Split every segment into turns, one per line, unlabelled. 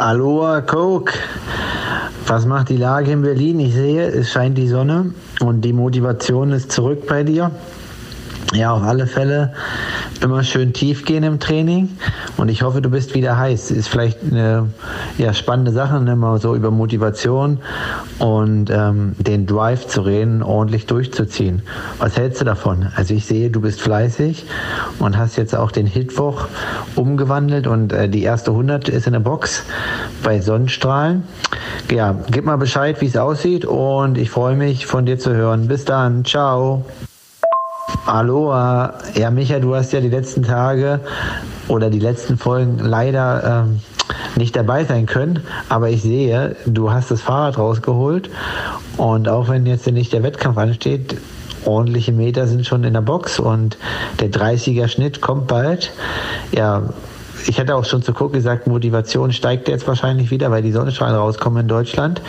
Aloha Coke. Was macht die Lage in Berlin? Ich sehe, es scheint die Sonne und die Motivation ist zurück bei dir. Ja, auf alle Fälle immer schön tief gehen im Training und ich hoffe, du bist wieder heiß. Ist vielleicht eine ja, spannende Sache, ne? mal so über Motivation und ähm, den Drive zu reden, ordentlich durchzuziehen. Was hältst du davon? Also ich sehe, du bist fleißig und hast jetzt auch den Hitwoch umgewandelt und äh, die erste 100 ist in der Box bei Sonnenstrahlen. Ja, gib mal Bescheid, wie es aussieht und ich freue mich von dir zu hören. Bis dann, ciao. Aloha. Ja, Micha, du hast ja die letzten Tage oder die letzten Folgen leider ähm, nicht dabei sein können, aber ich sehe, du hast das Fahrrad rausgeholt und auch wenn jetzt nicht der Wettkampf ansteht, ordentliche Meter sind schon in der Box und der 30er Schnitt kommt bald. Ja, ich hatte auch schon zu gucken gesagt, Motivation steigt jetzt wahrscheinlich wieder, weil die Sonnenstrahlen rauskommen in Deutschland.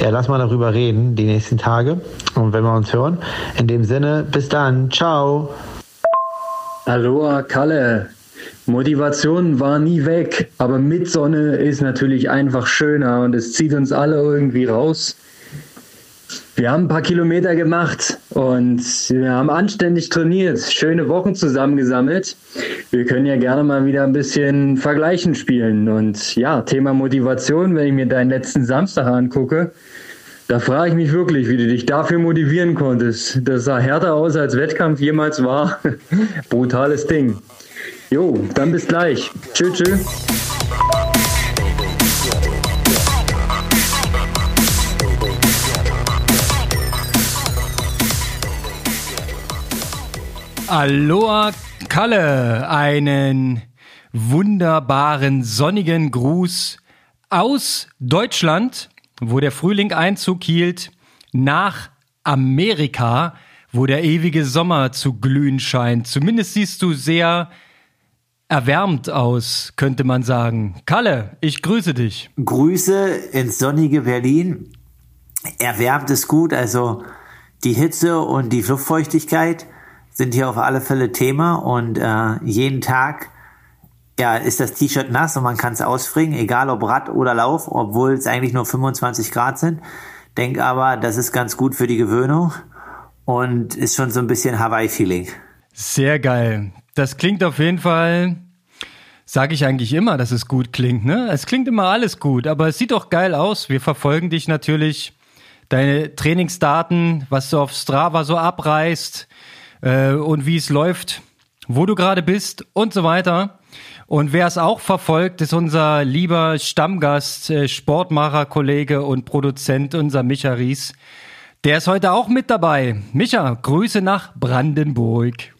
Ja, lass mal darüber reden die nächsten Tage und wenn wir uns hören. In dem Sinne, bis dann. Ciao.
Aloha, Kalle. Motivation war nie weg, aber mit Sonne ist natürlich einfach schöner und es zieht uns alle irgendwie raus. Wir haben ein paar Kilometer gemacht und wir haben anständig trainiert, schöne Wochen zusammengesammelt. Wir können ja gerne mal wieder ein bisschen Vergleichen spielen. Und ja, Thema Motivation, wenn ich mir deinen letzten Samstag angucke, da frage ich mich wirklich, wie du dich dafür motivieren konntest. Das sah härter aus, als Wettkampf jemals war. Brutales Ding. Jo, dann bis gleich. Tschüss, tschüss.
Aloha Kalle, einen wunderbaren sonnigen Gruß aus Deutschland, wo der Frühling Einzug hielt, nach Amerika, wo der ewige Sommer zu glühen scheint. Zumindest siehst du sehr erwärmt aus, könnte man sagen. Kalle, ich grüße dich.
Grüße ins sonnige Berlin. Erwärmt ist gut, also die Hitze und die Luftfeuchtigkeit sind hier auf alle Fälle Thema und äh, jeden Tag ja, ist das T-Shirt nass und man kann es ausfringen, egal ob Rad oder Lauf, obwohl es eigentlich nur 25 Grad sind. Denk aber, das ist ganz gut für die Gewöhnung und ist schon so ein bisschen Hawaii-Feeling.
Sehr geil. Das klingt auf jeden Fall, sage ich eigentlich immer, dass es gut klingt. Ne? Es klingt immer alles gut, aber es sieht doch geil aus. Wir verfolgen dich natürlich, deine Trainingsdaten, was du auf Strava so abreißt äh, und wie es läuft, wo du gerade bist und so weiter. Und wer es auch verfolgt, ist unser lieber Stammgast, äh, Sportmacher, Kollege und Produzent, unser Micha Ries. Der ist heute auch mit dabei. Micha, Grüße nach Brandenburg.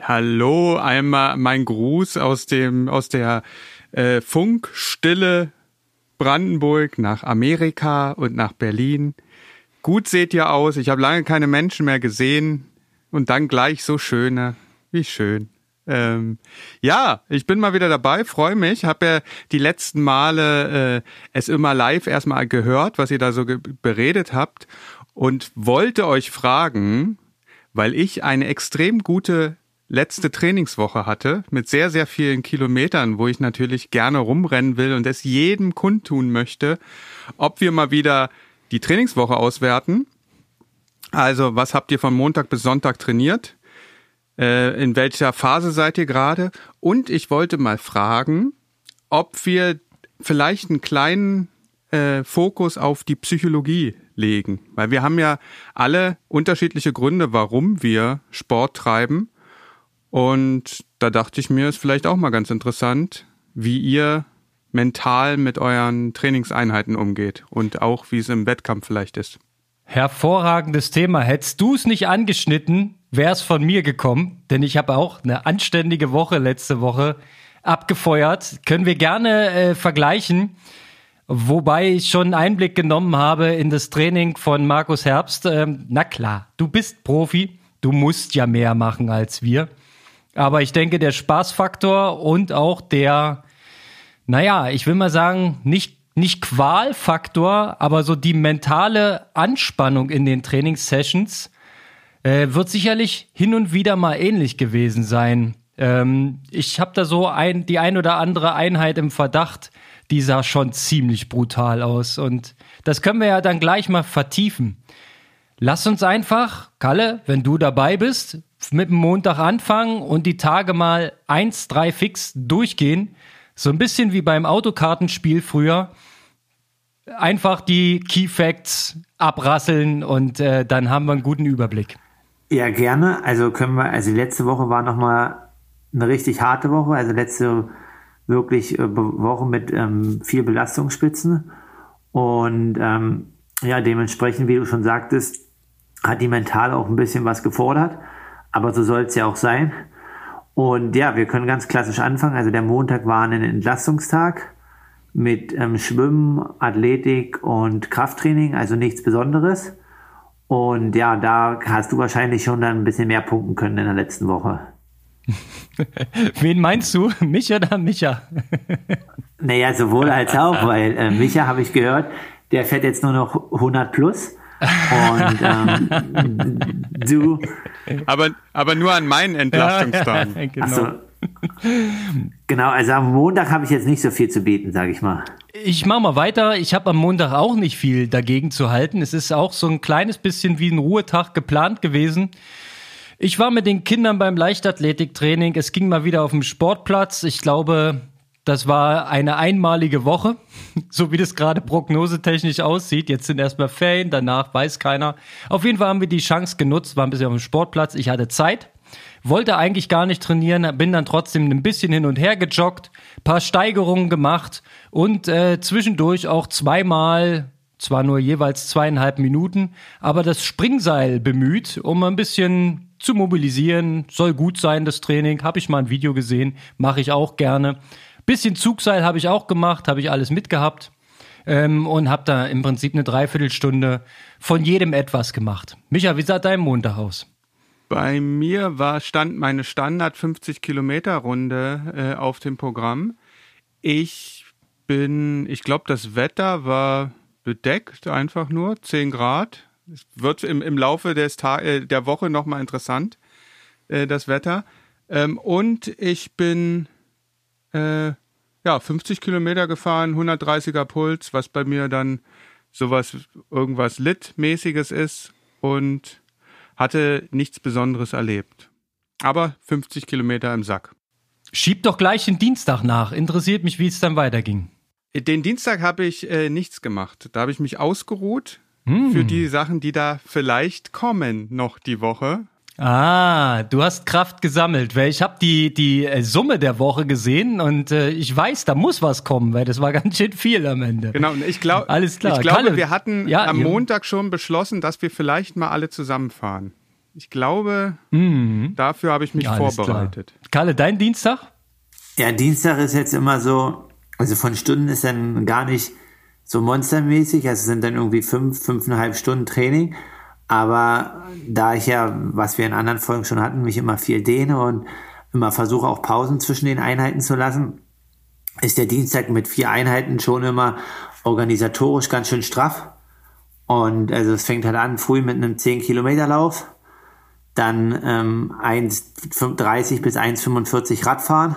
Hallo, einmal mein Gruß aus dem aus der äh, Funkstille Brandenburg nach Amerika und nach Berlin. Gut seht ihr aus. Ich habe lange keine Menschen mehr gesehen. Und dann gleich so schöne. Wie schön. Ähm, ja, ich bin mal wieder dabei, freue mich. Habe ja die letzten Male äh, es immer live erstmal gehört, was ihr da so beredet habt und wollte euch fragen, weil ich eine extrem gute letzte Trainingswoche hatte mit sehr, sehr vielen Kilometern, wo ich natürlich gerne rumrennen will und es jedem kundtun möchte, ob wir mal wieder die Trainingswoche auswerten also, was habt ihr von Montag bis Sonntag trainiert? Äh, in welcher Phase seid ihr gerade? Und ich wollte mal fragen, ob wir vielleicht einen kleinen äh, Fokus auf die Psychologie legen. Weil wir haben ja alle unterschiedliche Gründe, warum wir Sport treiben. Und da dachte ich mir, ist vielleicht auch mal ganz interessant, wie ihr mental mit euren Trainingseinheiten umgeht und auch wie es im Wettkampf vielleicht ist.
Hervorragendes Thema. Hättest du es nicht angeschnitten, wäre es von mir gekommen, denn ich habe auch eine anständige Woche letzte Woche abgefeuert. Können wir gerne äh, vergleichen. Wobei ich schon Einblick genommen habe in das Training von Markus Herbst. Ähm, na klar, du bist Profi, du musst ja mehr machen als wir. Aber ich denke, der Spaßfaktor und auch der, naja, ich will mal sagen, nicht nicht Qualfaktor, aber so die mentale Anspannung in den Trainingssessions äh, wird sicherlich hin und wieder mal ähnlich gewesen sein. Ähm, ich habe da so ein, die ein oder andere Einheit im Verdacht, die sah schon ziemlich brutal aus. Und das können wir ja dann gleich mal vertiefen. Lass uns einfach, Kalle, wenn du dabei bist, mit dem Montag anfangen und die Tage mal eins, drei fix durchgehen. So ein bisschen wie beim Autokartenspiel früher. Einfach die Key Facts abrasseln und äh, dann haben wir einen guten Überblick.
Ja, gerne. Also können wir, also letzte Woche war nochmal eine richtig harte Woche. Also letzte wirklich äh, Woche mit ähm, vier Belastungsspitzen. Und ähm, ja, dementsprechend, wie du schon sagtest, hat die mental auch ein bisschen was gefordert. Aber so soll es ja auch sein. Und ja, wir können ganz klassisch anfangen. Also der Montag war ein Entlastungstag mit ähm, Schwimmen, Athletik und Krafttraining, also nichts Besonderes. Und ja, da hast du wahrscheinlich schon dann ein bisschen mehr punkten können in der letzten Woche.
Wen meinst du? Mich oder Micha?
naja, sowohl als auch, weil äh, Micha habe ich gehört, der fährt jetzt nur noch 100 plus. Und ähm, du.
Aber, aber nur an meinen Entlastungstagen. Ja,
genau. So. Genau, also am Montag habe ich jetzt nicht so viel zu bieten, sage ich mal.
Ich mache mal weiter. Ich habe am Montag auch nicht viel dagegen zu halten. Es ist auch so ein kleines bisschen wie ein Ruhetag geplant gewesen. Ich war mit den Kindern beim Leichtathletiktraining. Es ging mal wieder auf dem Sportplatz. Ich glaube, das war eine einmalige Woche, so wie das gerade prognosetechnisch aussieht. Jetzt sind erstmal Ferien, danach weiß keiner. Auf jeden Fall haben wir die Chance genutzt, waren ein bisschen auf dem Sportplatz. Ich hatte Zeit, wollte eigentlich gar nicht trainieren, bin dann trotzdem ein bisschen hin und her gejoggt, paar Steigerungen gemacht und äh, zwischendurch auch zweimal zwar nur jeweils zweieinhalb Minuten, aber das Springseil bemüht, um ein bisschen zu mobilisieren. Soll gut sein, das Training. Habe ich mal ein Video gesehen, mache ich auch gerne. Bisschen Zugseil habe ich auch gemacht, habe ich alles mitgehabt ähm, und habe da im Prinzip eine Dreiviertelstunde von jedem etwas gemacht. Micha, wie sah dein Montag aus?
Bei mir war stand meine Standard 50 Kilometer Runde äh, auf dem Programm. Ich bin, ich glaube, das Wetter war bedeckt, einfach nur 10 Grad. Es wird im, im Laufe des äh, der Woche nochmal interessant, äh, das Wetter. Ähm, und ich bin äh, ja, 50 Kilometer gefahren, 130er Puls, was bei mir dann sowas, irgendwas Lit-mäßiges ist und hatte nichts Besonderes erlebt. Aber 50 Kilometer im Sack.
Schieb doch gleich den Dienstag nach. Interessiert mich, wie es dann weiterging.
Den Dienstag habe ich äh, nichts gemacht. Da habe ich mich ausgeruht hm. für die Sachen, die da vielleicht kommen noch die Woche.
Ah, du hast Kraft gesammelt, weil ich habe die, die äh, Summe der Woche gesehen und äh, ich weiß, da muss was kommen, weil das war ganz schön viel am Ende.
Genau, und ich, glaub, Alles klar. ich glaube, Kalle, wir hatten ja, am Montag schon beschlossen, dass wir vielleicht mal alle zusammenfahren. Ich glaube, mhm. dafür habe ich mich Alles vorbereitet.
Klar. Kalle, dein Dienstag?
Ja, Dienstag ist jetzt immer so, also von Stunden ist dann gar nicht so monstermäßig, also sind dann irgendwie fünf, fünfeinhalb Stunden Training. Aber da ich ja, was wir in anderen Folgen schon hatten, mich immer viel dehne und immer versuche auch Pausen zwischen den Einheiten zu lassen, ist der Dienstag mit vier Einheiten schon immer organisatorisch ganz schön straff. Und also es fängt halt an früh mit einem 10 Kilometer Lauf, dann ähm, 1,30 bis 1,45 Radfahren,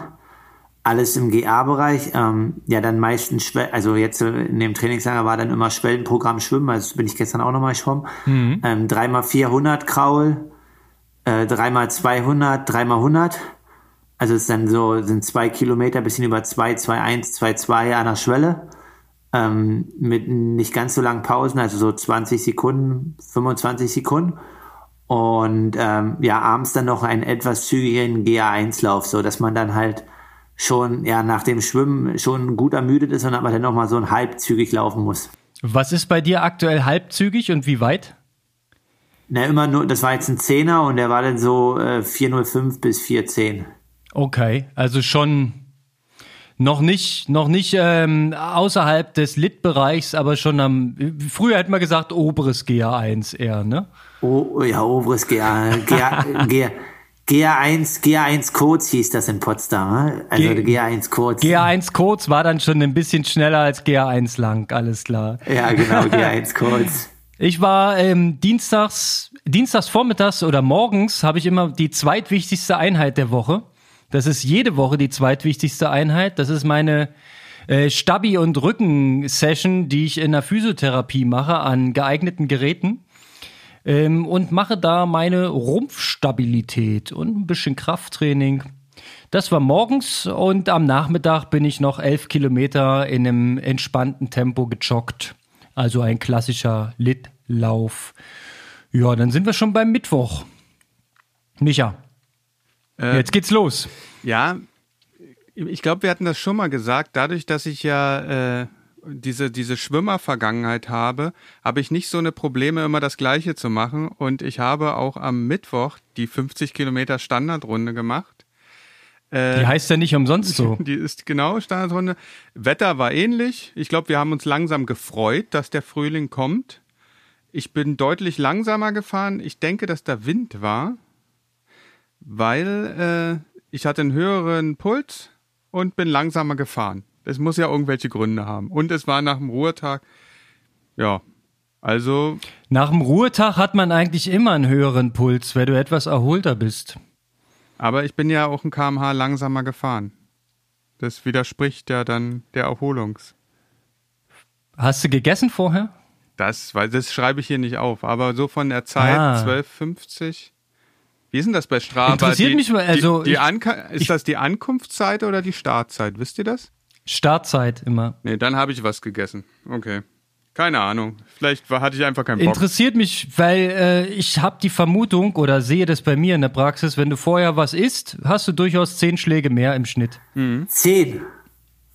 alles im GA-Bereich. Ähm, ja, dann meistens, also jetzt in dem Trainingslager war dann immer Schwellenprogramm Schwimmen, also bin ich gestern auch nochmal geschwommen. Mhm. Ähm, 3x400 Kraul, äh, 3x200, 3x100. Also es ist dann so, sind zwei Kilometer, bisschen über 2, 2, 1, 2, 2 an der Schwelle. Ähm, mit nicht ganz so langen Pausen, also so 20 Sekunden, 25 Sekunden. Und ähm, ja, abends dann noch einen etwas zügigen GA1-Lauf, so dass man dann halt schon ja nach dem Schwimmen schon gut ermüdet ist und aber dann nochmal so ein halbzügig laufen muss.
Was ist bei dir aktuell halbzügig und wie weit?
Na, immer nur, das war jetzt ein Zehner und der war dann so äh, 405 bis 410.
Okay, also schon noch nicht, noch nicht ähm, außerhalb des Lit-Bereichs, aber schon am, früher hätte man gesagt, oberes GA1 eher, ne?
Oh, ja, oberes GA, GA, GA GA1, GA1 Codes hieß das in Potsdam, ne? also G GA1 Codes.
GA1 Codes war dann schon ein bisschen schneller als GA1 lang, alles klar.
Ja, genau, GA1 Codes.
Ich war ähm, dienstags, dienstags vormittags oder morgens habe ich immer die zweitwichtigste Einheit der Woche. Das ist jede Woche die zweitwichtigste Einheit. Das ist meine äh, Stabi- und Rücken-Session, die ich in der Physiotherapie mache an geeigneten Geräten. Ähm, und mache da meine Rumpfstabilität und ein bisschen Krafttraining. Das war morgens und am Nachmittag bin ich noch elf Kilometer in einem entspannten Tempo gejoggt. Also ein klassischer Litlauf. Ja, dann sind wir schon beim Mittwoch. Micha,
Äh,
jetzt geht's los.
Ja, ich glaube, wir hatten das schon mal gesagt. Dadurch, dass ich ja äh, diese, diese Schwimmer-Vergangenheit habe, habe ich nicht so eine Probleme, immer das Gleiche zu machen. Und ich habe auch am Mittwoch die 50 Kilometer Standardrunde gemacht. Äh,
Die heißt ja nicht umsonst so.
Die ist genau Standardrunde. Wetter war ähnlich. Ich glaube, wir haben uns langsam gefreut, dass der Frühling kommt. Ich bin deutlich langsamer gefahren. Ich denke, dass da Wind war, weil äh, ich hatte einen höheren Puls und bin langsamer gefahren. Es muss ja irgendwelche Gründe haben. Und es war nach dem Ruhetag. Ja, also
Nach dem Ruhetag hat man eigentlich immer einen höheren Puls, wenn du etwas erholter bist.
Aber ich bin ja auch ein kmh langsamer gefahren. Das widerspricht ja dann der Erholungs.
Hast du gegessen vorher?
Das, weil das schreibe ich hier nicht auf, aber so von der Zeit
Ah.
12,50. Wie ist denn das bei Strava?
Interessiert
die,
mich mal, also
die, die
ich-
ist
ich-
das die Ankunftszeit oder die Startzeit? Wisst ihr das?
Startzeit immer.
Nee, dann habe ich was gegessen. Okay. Keine Ahnung. Vielleicht war, hatte ich einfach keinen Bock.
Interessiert mich, weil äh, ich habe die Vermutung oder sehe das bei mir in der Praxis, wenn du vorher was isst, hast du durchaus zehn Schläge mehr im Schnitt.
Zehn.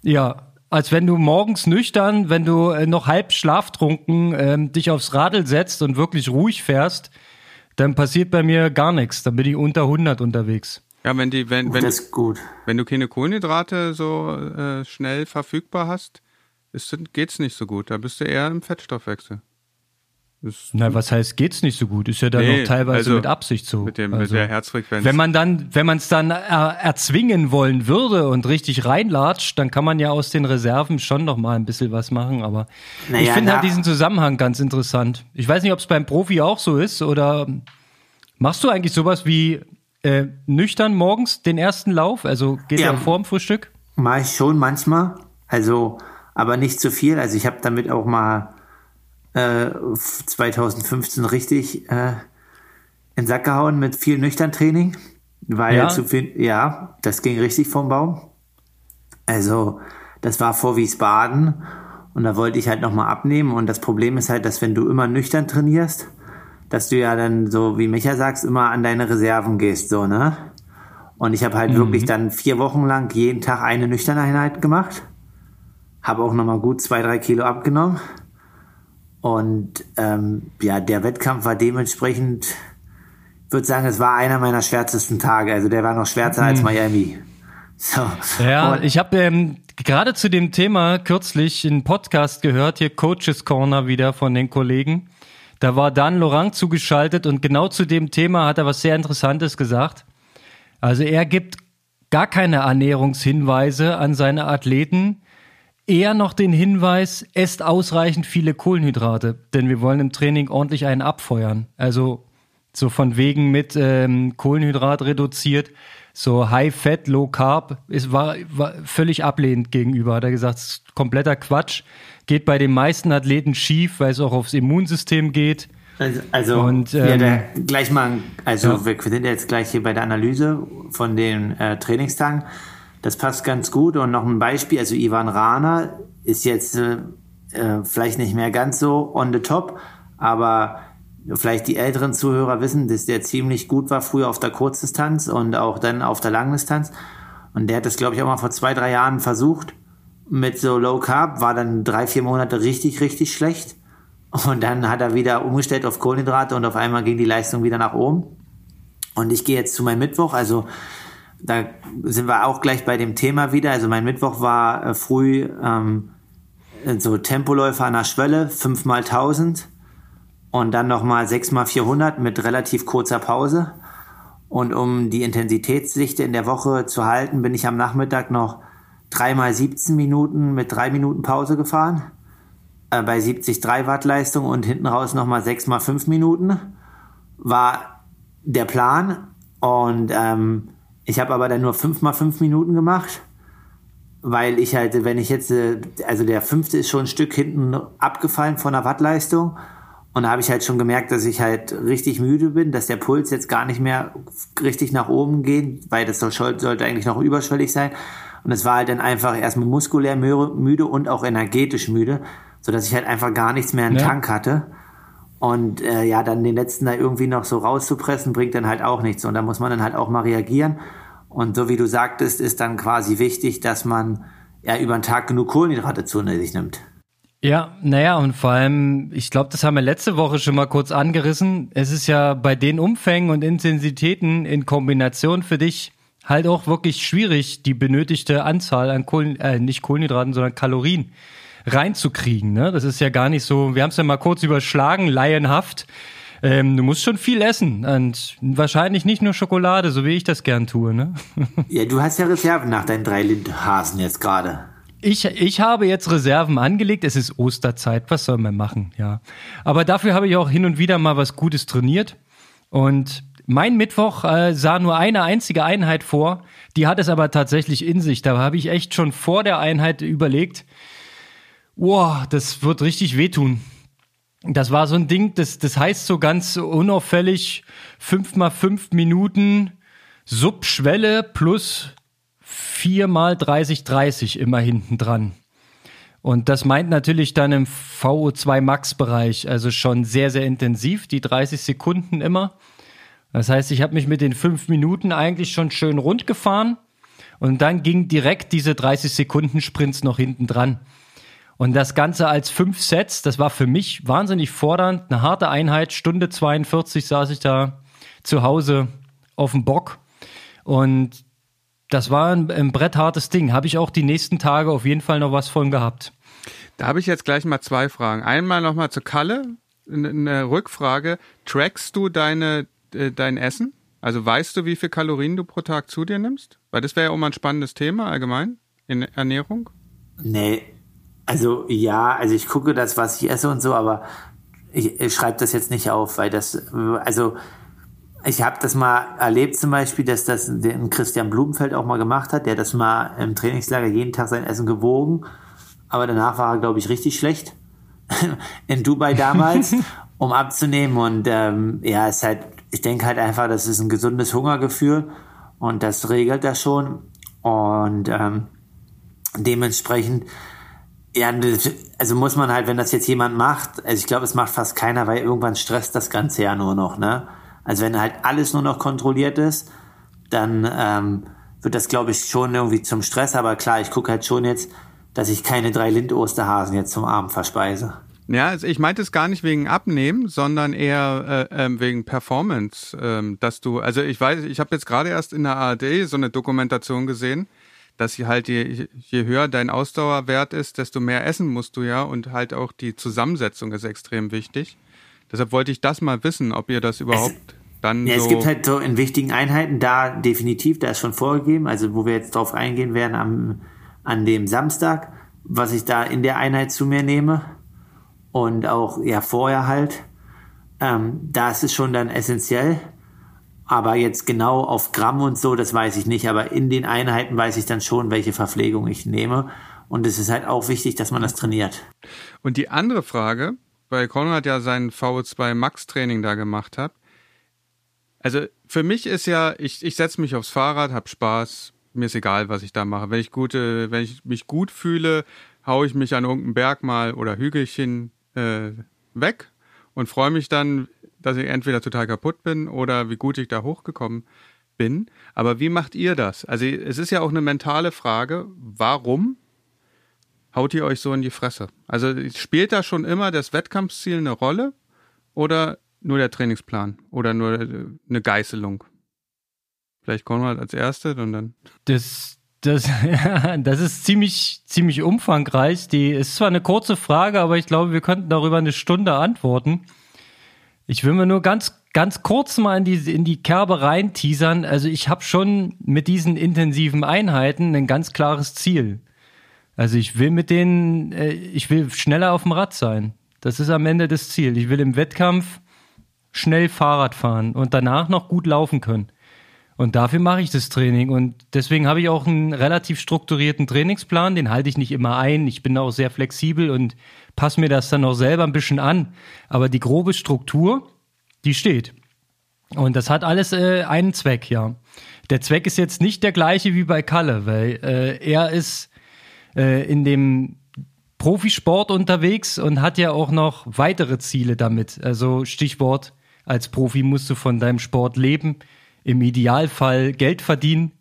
Ja, als wenn du morgens nüchtern, wenn du äh, noch halb schlaftrunken ähm, dich aufs Radl setzt und wirklich ruhig fährst, dann passiert bei mir gar nichts. Dann bin ich unter 100 unterwegs.
Ja, wenn die, wenn, wenn,
das ist gut.
wenn du keine Kohlenhydrate so äh, schnell verfügbar hast, ist, geht's nicht so gut. Da bist du eher im Fettstoffwechsel. Das,
Na, was heißt, geht's nicht so gut? Ist ja dann
Nee,
noch teilweise
also
mit Absicht so.
mit dem,
also,
mit der Herzfrequenz.
Wenn man dann, wenn man es dann er, erzwingen wollen würde und richtig reinlatscht, dann kann man ja aus den Reserven schon noch mal ein bisschen was machen. Aber ich
Naja,
finde halt diesen Zusammenhang ganz interessant. Ich weiß nicht, ob es beim Profi auch so ist oder machst du eigentlich sowas wie äh, nüchtern morgens den ersten Lauf? Also geht
Ja.
er vor dem Frühstück?
Ich schon manchmal. Also, aber nicht zu viel. Also ich habe damit auch mal äh, 2015 richtig äh, in den Sack gehauen mit viel nüchtern Training. Weil
Ja?
zu viel, ja, das ging richtig vom Baum. Also, das war vor Wiesbaden und da wollte ich halt nochmal abnehmen. Und das Problem ist halt, dass wenn du immer nüchtern trainierst, dass du ja dann, so wie Micha sagst, immer an deine Reserven gehst, so, ne? Und ich habe halt wirklich dann vier Wochen lang jeden Tag eine nüchterne Einheit gemacht. Habe auch nochmal gut zwei, drei Kilo abgenommen. Und ähm, ja, der Wettkampf war dementsprechend, ich würde sagen, es war einer meiner schwärzesten Tage. Also der war noch schwärzer als Miami. So.
Ja,
Und-
ich habe ähm, gerade zu dem Thema kürzlich einen Podcast gehört, hier Coaches Corner wieder von den Kollegen. Da war Dan Laurent zugeschaltet und genau zu dem Thema hat er was sehr Interessantes gesagt. Also er gibt gar keine Ernährungshinweise an seine Athleten, eher noch den Hinweis, esst ausreichend viele Kohlenhydrate, denn wir wollen im Training ordentlich einen abfeuern. Also so von wegen mit ähm, Kohlenhydrat reduziert, so High Fat, Low Carb, ist, war, war völlig ablehnend gegenüber. Hat er gesagt, kompletter Quatsch. Geht bei den meisten Athleten schief, weil es auch aufs Immunsystem geht.
Also, also
Und,
ja,
ähm,
da, gleich mal, also
ja.
wir sind jetzt gleich hier bei der Analyse von den äh, Trainingstagen. Das passt ganz gut. Und noch ein Beispiel, also Ivan Rana ist jetzt äh, äh, vielleicht nicht mehr ganz so on the top, aber vielleicht die älteren Zuhörer wissen, dass der ziemlich gut war früher auf der Kurzdistanz und auch dann auf der Langdistanz. Und der hat das, glaube ich, auch mal vor zwei, drei Jahren versucht mit so Low Carb, war dann drei, vier Monate richtig, richtig schlecht. Und dann hat er wieder umgestellt auf Kohlenhydrate und auf einmal ging die Leistung wieder nach oben. Und ich gehe jetzt zu meinem Mittwoch, also da sind wir auch gleich bei dem Thema wieder. Also mein Mittwoch war äh, früh ähm, so Tempoläufer an der Schwelle, 5 mal 1000 und dann nochmal 6 mal 400 mit relativ kurzer Pause. Und um die Intensitätsdichte in der Woche zu halten, bin ich am Nachmittag noch 3 mal 17 Minuten mit 3 Minuten Pause gefahren äh, bei 70 3 Watt Leistung und hinten raus nochmal 6 mal 5 Minuten war der Plan und ähm, Ich habe aber dann nur fünf mal fünf Minuten gemacht, weil ich halt, wenn ich jetzt, äh, also der fünfte ist schon ein Stück hinten abgefallen von der Wattleistung. Und da habe ich halt schon gemerkt, dass ich halt richtig müde bin, dass der Puls jetzt gar nicht mehr richtig nach oben geht, weil das sollte eigentlich noch überschwellig sein. Und es war halt dann einfach erstmal muskulär müde und auch energetisch müde, so dass ich halt einfach gar nichts mehr im ja. Tank hatte. Und äh, ja, dann den letzten da irgendwie noch so rauszupressen, bringt dann halt auch nichts. Und da muss man dann halt auch mal reagieren. Und so wie du sagtest, ist dann quasi wichtig, dass man ja über den Tag genug Kohlenhydrate zu sich nimmt.
Ja, naja, und vor allem, ich glaube, das haben wir letzte Woche schon mal kurz angerissen. Es ist ja bei den Umfängen und Intensitäten in Kombination für dich halt auch wirklich schwierig, die benötigte Anzahl an Kohlen, äh, nicht Kohlenhydraten, sondern Kalorien reinzukriegen. Ne? Das ist ja gar nicht so, wir haben es ja mal kurz überschlagen, laienhaft. Ähm, du musst schon viel essen und wahrscheinlich nicht nur Schokolade, so wie ich das gern tue. Ne?
Ja, du hast ja Reserven nach deinen drei Lindhasen jetzt gerade.
Ich, ich habe jetzt Reserven angelegt. Es ist Osterzeit. Was soll man machen? Ja. Aber dafür habe ich auch hin und wieder mal was Gutes trainiert. Und mein Mittwoch äh, sah nur eine einzige Einheit vor. Die hat es aber tatsächlich in sich. Da habe ich echt schon vor der Einheit überlegt, wow, das wird richtig wehtun. Das war so ein Ding, das, das heißt so ganz unauffällig fünf mal fünf Minuten Subschwelle plus vier mal 30, 30 immer hinten dran. Und das meint natürlich dann im VO2 Max Bereich, also schon sehr, sehr intensiv, die 30 Sekunden immer. Das heißt, ich habe mich mit den fünf Minuten eigentlich schon schön rund gefahren und dann ging direkt diese 30 Sekunden Sprints noch hinten dran. Und das Ganze als fünf Sets, das war für mich wahnsinnig fordernd, eine harte Einheit. Stunde 42 saß ich da zu Hause auf dem Bock. Und das war ein, ein bretthartes Ding. Habe ich auch die nächsten Tage auf jeden Fall noch was von gehabt.
Da habe ich jetzt gleich mal zwei Fragen. Einmal nochmal zu Kalle, eine Rückfrage. Trackst du deine äh, dein Essen? Also weißt du, wie viel Kalorien du pro Tag zu dir nimmst? Weil das wäre ja auch mal ein spannendes Thema allgemein in Ernährung.
Nee, also ja, also ich gucke das, was ich esse und so, aber ich, ich schreibe das jetzt nicht auf, weil das, also ich habe das mal erlebt zum Beispiel, dass das Christian Blumenfeld auch mal gemacht hat. Der das mal im Trainingslager jeden Tag sein Essen gewogen, aber danach war er, glaube ich, richtig schlecht in Dubai damals, um abzunehmen. Und ähm, ja, es ist halt ich denke halt einfach, das ist ein gesundes Hungergefühl und das regelt das schon. Und ähm, dementsprechend, ja, also muss man halt, wenn das jetzt jemand macht, also ich glaube, es macht fast keiner, weil irgendwann stresst das Ganze ja nur noch, ne? Also wenn halt alles nur noch kontrolliert ist, dann ähm, wird das, glaube ich, schon irgendwie zum Stress. Aber klar, ich gucke halt schon jetzt, dass ich keine drei Lind-Osterhasen jetzt zum Abend verspeise.
Ja, also ich meinte es gar nicht wegen Abnehmen, sondern eher äh, ähm, wegen Performance, ähm, dass du, also ich weiß, ich habe jetzt gerade erst in der ARD so eine Dokumentation gesehen, dass je halt je, je höher dein Ausdauerwert ist, desto mehr essen musst du ja und halt auch die Zusammensetzung ist extrem wichtig. Deshalb wollte ich das mal wissen, ob ihr das überhaupt es, dann
ja,
so
es gibt halt so in wichtigen Einheiten da definitiv, da ist schon vorgegeben, also wo wir jetzt drauf eingehen werden am an dem Samstag, was ich da in der Einheit zu mir nehme und auch ja vorher halt. Ähm, da ist schon dann essentiell. Aber jetzt genau auf Gramm und so, das weiß ich nicht. Aber in den Einheiten weiß ich dann schon, welche Verpflegung ich nehme. Und es ist halt auch wichtig, dass man das trainiert.
Und die andere Frage, weil Konrad ja sein VO2 Max Training da gemacht hat. Also für mich ist ja, ich, ich setze mich aufs Fahrrad, hab Spaß, mir ist egal, was ich da mache. Wenn ich gute, wenn ich mich gut fühle, haue ich mich an irgendeinen Berg mal oder Hügelchen äh, weg und freue mich dann, dass ich entweder total kaputt bin oder wie gut ich da hochgekommen bin. Aber wie macht ihr das? Also es ist ja auch eine mentale Frage, warum haut ihr euch so in die Fresse? Also spielt da schon immer das Wettkampfziel eine Rolle oder nur der Trainingsplan oder nur eine Geißelung? Vielleicht Konrad als Erste und dann.
Das, das, das ist ziemlich, ziemlich umfangreich. Die ist zwar eine kurze Frage, aber ich glaube, wir könnten darüber eine Stunde antworten. Ich will mir nur ganz, ganz kurz mal in die, in die Kerbe rein teasern. Also ich habe schon mit diesen intensiven Einheiten ein ganz klares Ziel. Also ich will mit denen, äh, ich will schneller auf dem Rad sein. Das ist am Ende das Ziel. Ich will im Wettkampf schnell Fahrrad fahren und danach noch gut laufen können. Und dafür mache ich das Training. Und deswegen habe ich auch einen relativ strukturierten Trainingsplan. Den halte ich nicht immer ein. Ich bin auch sehr flexibel und passe mir das dann auch selber ein bisschen an. Aber die grobe Struktur, die steht. Und das hat alles äh, einen Zweck, ja. Der Zweck ist jetzt nicht der gleiche wie bei Kalle, weil äh, er ist äh, in dem Profisport unterwegs und hat ja auch noch weitere Ziele damit. Also Stichwort, als Profi musst du von deinem Sport leben im Idealfall Geld verdienen,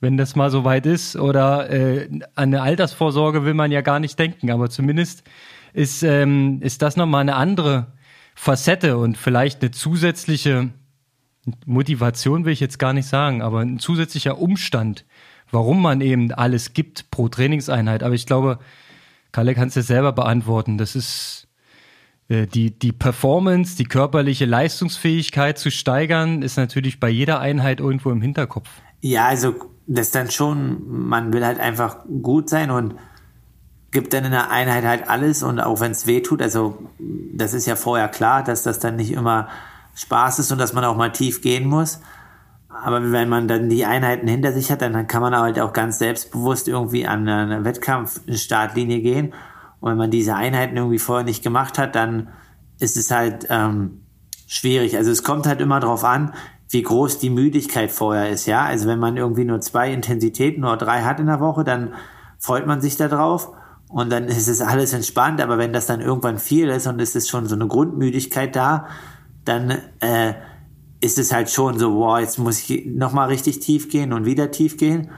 wenn das mal so weit ist. Oder äh, an eine Altersvorsorge will man ja gar nicht denken. Aber zumindest ist, ähm, ist das nochmal eine andere Facette und vielleicht eine zusätzliche Motivation, will ich jetzt gar nicht sagen, aber ein zusätzlicher Umstand, warum man eben alles gibt pro Trainingseinheit. Aber ich glaube, Kalle kannst du selber beantworten. Das ist die, die Performance, die körperliche Leistungsfähigkeit zu steigern, ist natürlich bei jeder Einheit irgendwo im Hinterkopf.
Ja, also das dann schon, man will halt einfach gut sein und gibt dann in der Einheit halt alles und auch wenn es weh tut, also das ist ja vorher klar, dass das dann nicht immer Spaß ist und dass man auch mal tief gehen muss. Aber wenn man dann die Einheiten hinter sich hat, dann kann man halt auch ganz selbstbewusst irgendwie an eine Wettkampfstartlinie gehen und wenn man diese Einheiten irgendwie vorher nicht gemacht hat, dann ist es halt ähm, schwierig. Also es kommt halt immer darauf an, wie groß die Müdigkeit vorher ist, ja. Also wenn man irgendwie nur zwei Intensitäten oder drei hat in der Woche, dann freut man sich da drauf und dann ist es alles entspannt. Aber wenn das dann irgendwann viel ist und es ist schon so eine Grundmüdigkeit da, dann äh, ist es halt schon so, boah, jetzt muss ich nochmal richtig tief gehen und wieder tief gehen.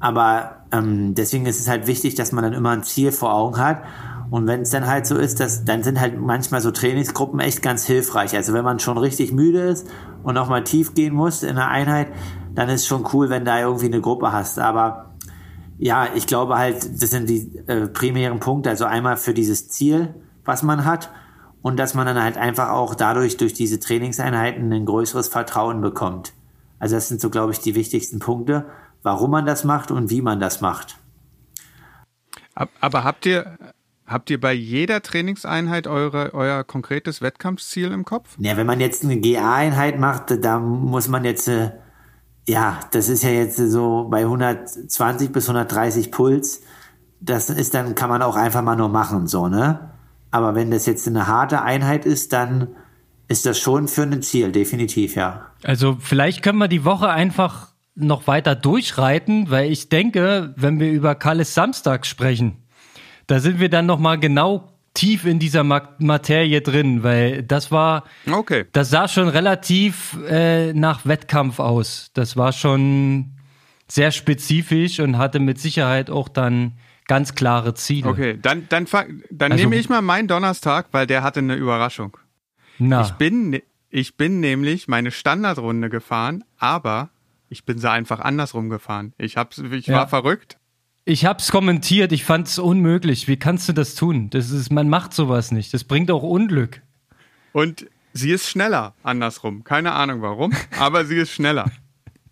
Aber ähm, deswegen ist es halt wichtig, dass man dann immer ein Ziel vor Augen hat. Und wenn es dann halt so ist, dass, dann sind halt manchmal so Trainingsgruppen echt ganz hilfreich. Also wenn man schon richtig müde ist und nochmal tief gehen muss in der Einheit, dann ist schon cool, wenn da irgendwie eine Gruppe hast. Aber ja, ich glaube halt, das sind die äh, primären Punkte. Also einmal für dieses Ziel, was man hat und dass man dann halt einfach auch dadurch durch diese Trainingseinheiten ein größeres Vertrauen bekommt. Also das sind so, glaube ich, die wichtigsten Punkte warum man das macht und wie man das macht.
Aber habt ihr, habt ihr bei jeder Trainingseinheit eure, euer konkretes Wettkampfziel im Kopf?
Ja, wenn man jetzt eine GA-Einheit macht, da muss man jetzt, äh, ja, das ist ja jetzt so bei 120 bis 130 Puls. Das ist dann, kann man auch einfach mal nur machen, so, ne? Aber wenn das jetzt eine harte Einheit ist, dann ist das schon für ein Ziel, definitiv, ja.
Also vielleicht können wir die Woche einfach noch weiter durchreiten, weil ich denke, wenn wir über Kalles Samstag sprechen, da sind wir dann noch mal genau tief in dieser Materie drin, weil das war,
okay.
das sah schon relativ äh, nach Wettkampf aus. Das war schon sehr spezifisch und hatte mit Sicherheit auch dann ganz klare Ziele.
Okay, dann, dann, dann also, nehme ich mal meinen Donnerstag, weil der hatte eine Überraschung. Na. Ich bin, ne, ich bin nämlich meine Standardrunde gefahren, aber ich bin sie einfach andersrum gefahren. Ich, hab's, ich ja. war verrückt.
Ich hab's kommentiert, ich fand's unmöglich. Wie kannst du das tun? Das ist, man macht sowas nicht. Das bringt auch Unglück.
Und sie ist schneller andersrum. Keine Ahnung warum, aber sie ist schneller.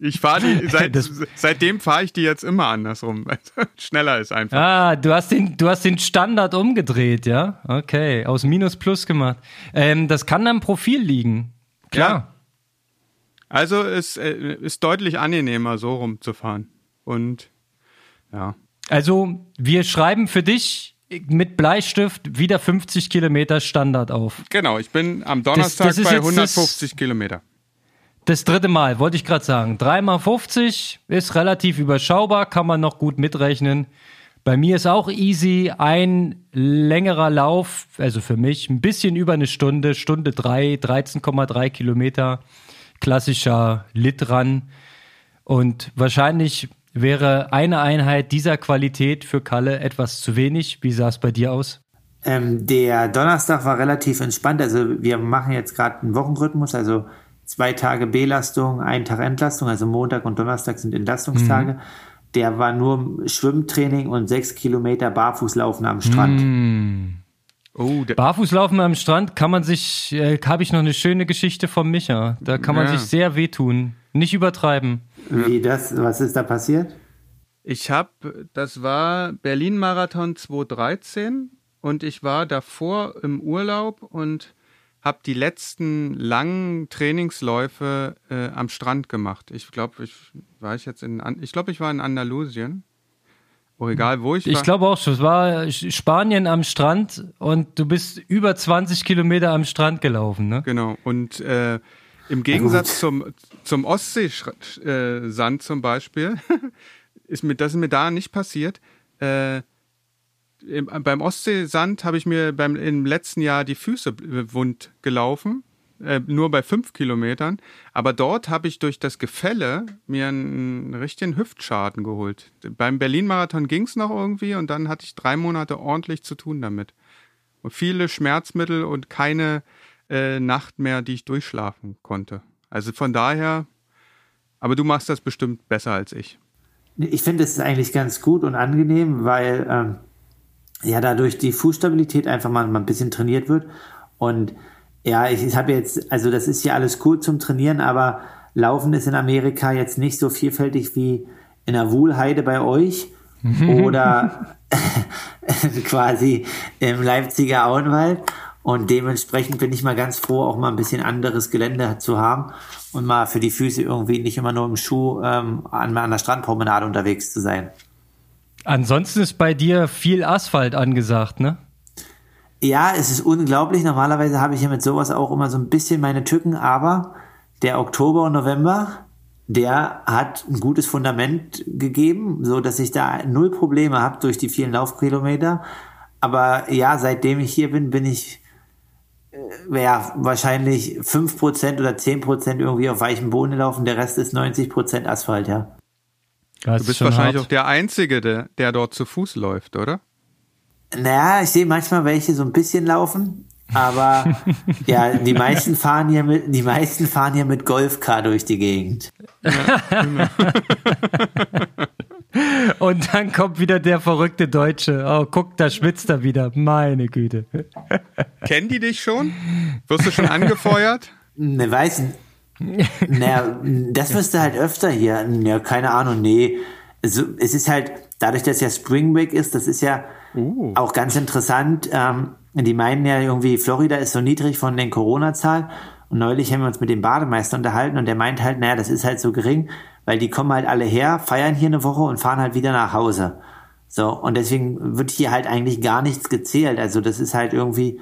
Ich fahre die, seit, seitdem fahre ich die jetzt immer andersrum. Schneller ist einfach.
Ah, du hast den, du hast den Standard umgedreht, ja? Okay, aus Minus Plus gemacht. Ähm, das kann am Profil liegen. Klar. Ja.
Also es äh, ist deutlich angenehmer, so rumzufahren. Und ja.
Also wir schreiben für dich mit Bleistift wieder 50 Kilometer Standard auf.
Genau, ich bin am Donnerstag das, das bei 150 das, Kilometer.
Das dritte Mal, wollte ich gerade sagen. Dreimal 50 ist relativ überschaubar, kann man noch gut mitrechnen. Bei mir ist auch easy ein längerer Lauf, also für mich ein bisschen über eine Stunde, Stunde drei, 13,3 Kilometer klassischer Lit-Run. Und wahrscheinlich wäre eine Einheit dieser Qualität für Kalle etwas zu wenig. Wie sah es bei dir aus?
Ähm, der Donnerstag war relativ entspannt. Also wir machen jetzt gerade einen Wochenrhythmus, also zwei Tage Belastung, ein Tag Entlastung. Also Montag und Donnerstag sind Entlastungstage. Mhm. Der war nur Schwimmtraining und sechs Kilometer Barfußlaufen am Strand.
Mhm. Oh, Barfußlaufen am Strand kann man sich, äh, habe ich noch eine schöne Geschichte von Micha. Da kann man ja. sich sehr wehtun. Nicht übertreiben.
Wie das, was ist da passiert?
Ich habe, das war Berlin-Marathon 2013 und ich war davor im Urlaub und habe die letzten langen Trainingsläufe äh, am Strand gemacht. Ich glaube, ich war ich jetzt in, ich glaube, ich war in Andalusien. Oh, egal, wo ich war.
Ich glaube auch schon. Es war Spanien am Strand und du bist über 20 Kilometer am Strand gelaufen, ne?
Genau. Und äh, im Gegensatz zum, zum Ostseesand zum Beispiel, ist mir, das ist mir da nicht passiert. Äh, im, beim Ostseesand habe ich mir beim, im letzten Jahr die Füße wund gelaufen, äh, nur bei fünf Kilometern. Aber dort habe ich durch das Gefälle mir einen, richtigen Hüftschaden geholt. Beim Berlin-Marathon ging es noch irgendwie und dann hatte ich drei Monate ordentlich zu tun damit. Und viele Schmerzmittel und keine äh, Nacht mehr, die ich durchschlafen konnte. Also von daher, aber du machst das bestimmt besser als ich.
Ich finde, es ist eigentlich ganz gut und angenehm, weil ähm, ja dadurch die Fußstabilität einfach mal, mal ein bisschen trainiert wird. Und ja, ich, ich habe jetzt, also das ist ja alles gut zum Trainieren, aber Laufen ist in Amerika jetzt nicht so vielfältig wie in der Wuhlheide bei euch oder quasi im Leipziger Auenwald. Und dementsprechend bin ich mal ganz froh, auch mal ein bisschen anderes Gelände zu haben und mal für die Füße irgendwie nicht immer nur im Schuh ähm, an, an der Strandpromenade unterwegs zu sein.
Ansonsten ist bei dir viel Asphalt angesagt, ne?
Ja, es ist unglaublich. Normalerweise habe ich ja mit sowas auch immer so ein bisschen meine Tücken, aber der Oktober und November, der hat ein gutes Fundament gegeben, so dass ich da null Probleme habe durch die vielen Laufkilometer. Aber ja, seitdem ich hier bin, bin ich äh, ja, wahrscheinlich 5% oder 10% irgendwie auf weichem Boden laufen, der Rest ist 90% Asphalt, ja.
Das du bist wahrscheinlich hart. auch der Einzige, der, der dort zu Fuß läuft, oder?
Naja, ich sehe manchmal welche so ein bisschen laufen, aber ja, die meisten fahren hier mit, die meisten fahren hier mit Golfcar durch die Gegend. Ja, genau.
Und dann kommt wieder der verrückte Deutsche. Oh, guck, da schwitzt er wieder. Meine Güte.
Kennen die dich schon? Wirst du schon angefeuert?
Ne, weiß nicht. Naja, das wirst du halt öfter hier. Ja, keine Ahnung, nee. Also, es ist halt, dadurch, dass ja Spring Break ist, das ist ja uh. auch ganz interessant. Ähm, die meinen ja irgendwie, Florida ist so niedrig von den Corona-Zahlen. Und neulich haben wir uns mit dem Bademeister unterhalten und der meint halt, naja, das ist halt so gering, weil die kommen halt alle her, feiern hier eine Woche und fahren halt wieder nach Hause. So, und deswegen wird hier halt eigentlich gar nichts gezählt. Also das ist halt irgendwie,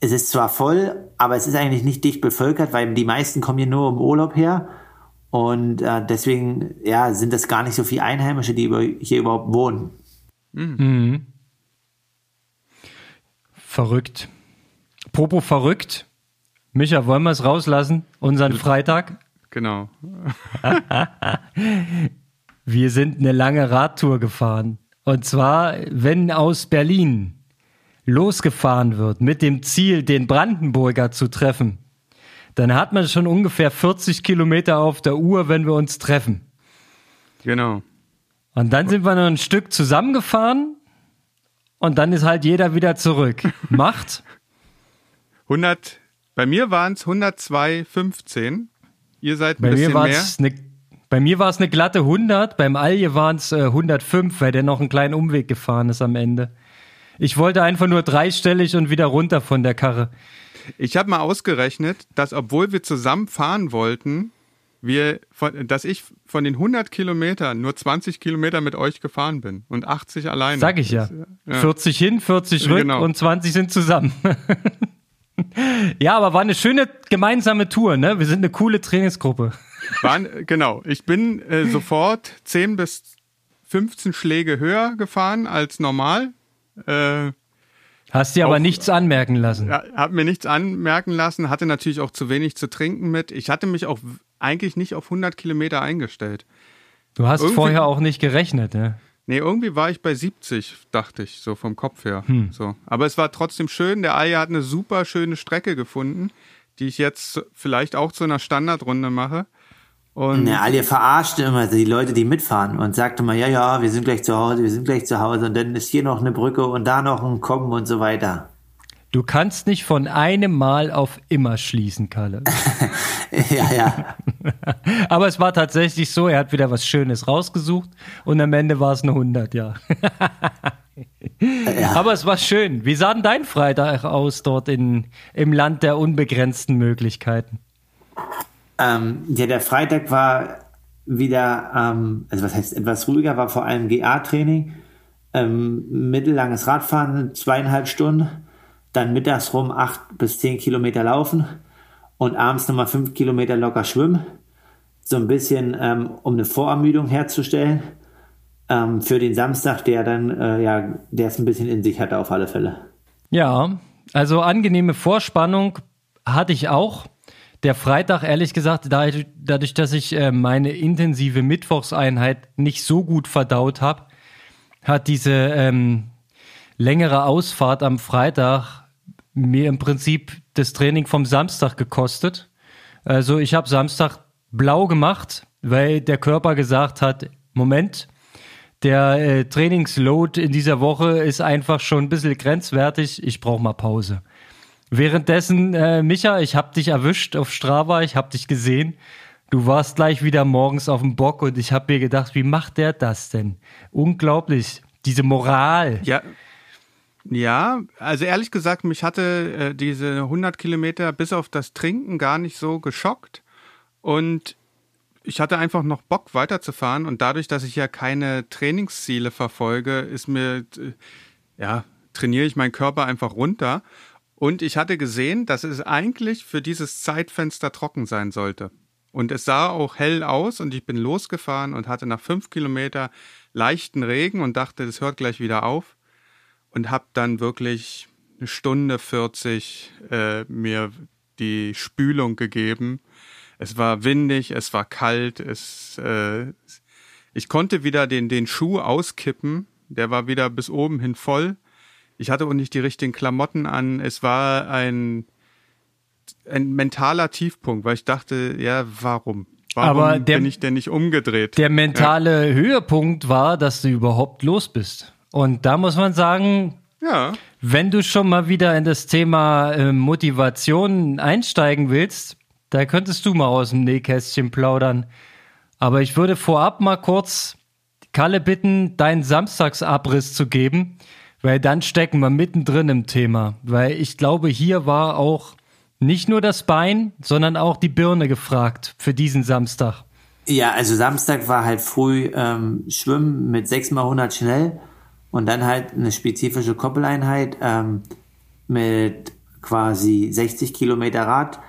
es ist zwar voll, aber es ist eigentlich nicht dicht bevölkert, weil die meisten kommen hier nur im Urlaub her. Und äh, deswegen, ja, sind das gar nicht so viele Einheimische, die über, hier überhaupt wohnen.
Mhm. Verrückt. Popo verrückt. Micha, wollen wir es rauslassen? Unseren Freitag?
Genau.
wir sind eine lange Radtour gefahren. Und zwar, wenn aus Berlin losgefahren wird mit dem Ziel, den Brandenburger zu treffen, dann hat man schon ungefähr 40 Kilometer auf der Uhr, wenn wir uns treffen.
Genau.
Und dann sind wir noch ein Stück zusammengefahren und dann ist halt jeder wieder zurück. Macht
100, bei mir waren es 102,15 Ihr seid ein
bei
bisschen
mir
mehr.
Eine, bei mir war es eine glatte 100, beim Alje waren es äh, 105, weil der noch einen kleinen Umweg gefahren ist am Ende. Ich wollte einfach nur dreistellig und wieder runter von der Karre.
Ich habe mal ausgerechnet, dass obwohl wir zusammen fahren wollten, wir, von, dass ich von den 100 Kilometern nur 20 Kilometer mit euch gefahren bin und 80 alleine.
Sag ich ja. ja. 40 hin, 40 rück genau. und 20 sind zusammen. ja, aber war eine schöne gemeinsame Tour, ne? Wir sind eine coole Trainingsgruppe.
Waren, genau. Ich bin äh, sofort 10 bis 15 Schläge höher gefahren als normal. Äh,
Hast dir aber nichts anmerken lassen.
Ja, hab mir nichts anmerken lassen, hatte natürlich auch zu wenig zu trinken mit. Ich hatte mich auch eigentlich nicht auf 100 Kilometer eingestellt.
Du hast Irgendwie, vorher auch nicht gerechnet, ne?
Nee, irgendwie war ich bei 70, dachte ich, so vom Kopf her. Hm. So. Aber es war trotzdem schön. Der Aya hat eine super schöne Strecke gefunden, die ich jetzt vielleicht auch zu einer Standardrunde mache.
Und ja, Alia verarscht immer die Leute, die mitfahren und sagt immer, ja, ja, wir sind gleich zu Hause, wir sind gleich zu Hause und dann ist hier noch eine Brücke und da noch ein Kommen und so weiter.
Du kannst nicht von einem Mal auf immer schließen, Kalle.
ja, ja.
Aber es war tatsächlich so, er hat wieder was Schönes rausgesucht und am Ende war es eine 100, ja. ja. Aber es war schön. Wie sah denn dein Freitag aus dort in, im Land der unbegrenzten Möglichkeiten?
Ähm, ja, der Freitag war wieder, ähm, also was heißt etwas ruhiger, war vor allem GA-Training, ähm, mittellanges Radfahren, zweieinhalb Stunden, dann mittags rum acht bis zehn Kilometer laufen und abends nochmal fünf Kilometer locker schwimmen. So ein bisschen, ähm, um eine Vorermüdung herzustellen ähm, für den Samstag, der dann, äh, ja, der es ein bisschen in sich hatte auf alle Fälle.
Ja, also angenehme Vorspannung hatte ich auch. Der Freitag, ehrlich gesagt, dadurch, dass ich äh, meine intensive Mittwochseinheit nicht so gut verdaut habe, hat diese ähm, längere Ausfahrt am Freitag mir im Prinzip das Training vom Samstag gekostet. Also ich habe Samstag blau gemacht, weil der Körper gesagt hat, Moment, der äh, Trainingsload in dieser Woche ist einfach schon ein bisschen grenzwertig, ich brauche mal Pause. Währenddessen, äh, Micha, ich habe dich erwischt auf Strava, ich habe dich gesehen. Du warst gleich wieder morgens auf dem Bock und ich habe mir gedacht, wie macht der das denn? Unglaublich, diese Moral.
Ja, ja, also ehrlich gesagt, mich hatte äh, diese 100 Kilometer bis auf das Trinken gar nicht so geschockt. Und ich hatte einfach noch Bock weiterzufahren und dadurch, dass ich ja keine Trainingsziele verfolge, ist mir, äh, ja, trainiere ich meinen Körper einfach runter. Und ich hatte gesehen, dass es eigentlich für dieses Zeitfenster trocken sein sollte. Und es sah auch hell aus und ich bin losgefahren und hatte nach fünf Kilometer leichten Regen und dachte, das hört gleich wieder auf. Und habe dann wirklich eine Stunde 40 äh, mir die Spülung gegeben es war windig, es war kalt, es, äh, ich konnte wieder den, den Schuh auskippen, der war wieder bis oben hin voll. Ich hatte auch nicht die richtigen Klamotten an. Es war ein, ein mentaler Tiefpunkt, weil ich dachte, ja, warum? Warum
Aber der,
bin ich denn nicht umgedreht?
Der mentale ja. Höhepunkt war, dass du überhaupt los bist. Und da muss man sagen, ja. wenn du schon mal wieder in das Thema äh, Motivation einsteigen willst, da könntest du mal aus dem Nähkästchen plaudern. Aber ich würde vorab mal kurz Kalle bitten, deinen Samstagsabriss zu geben, weil dann stecken wir mittendrin im Thema. Weil ich glaube, hier war auch nicht nur das Bein, sondern auch die Birne gefragt für diesen Samstag.
Ja, also Samstag war halt früh ähm, Schwimmen mit 6 mal 100 schnell und dann halt eine spezifische Koppeleinheit ähm, mit quasi 60 Kilometer Rad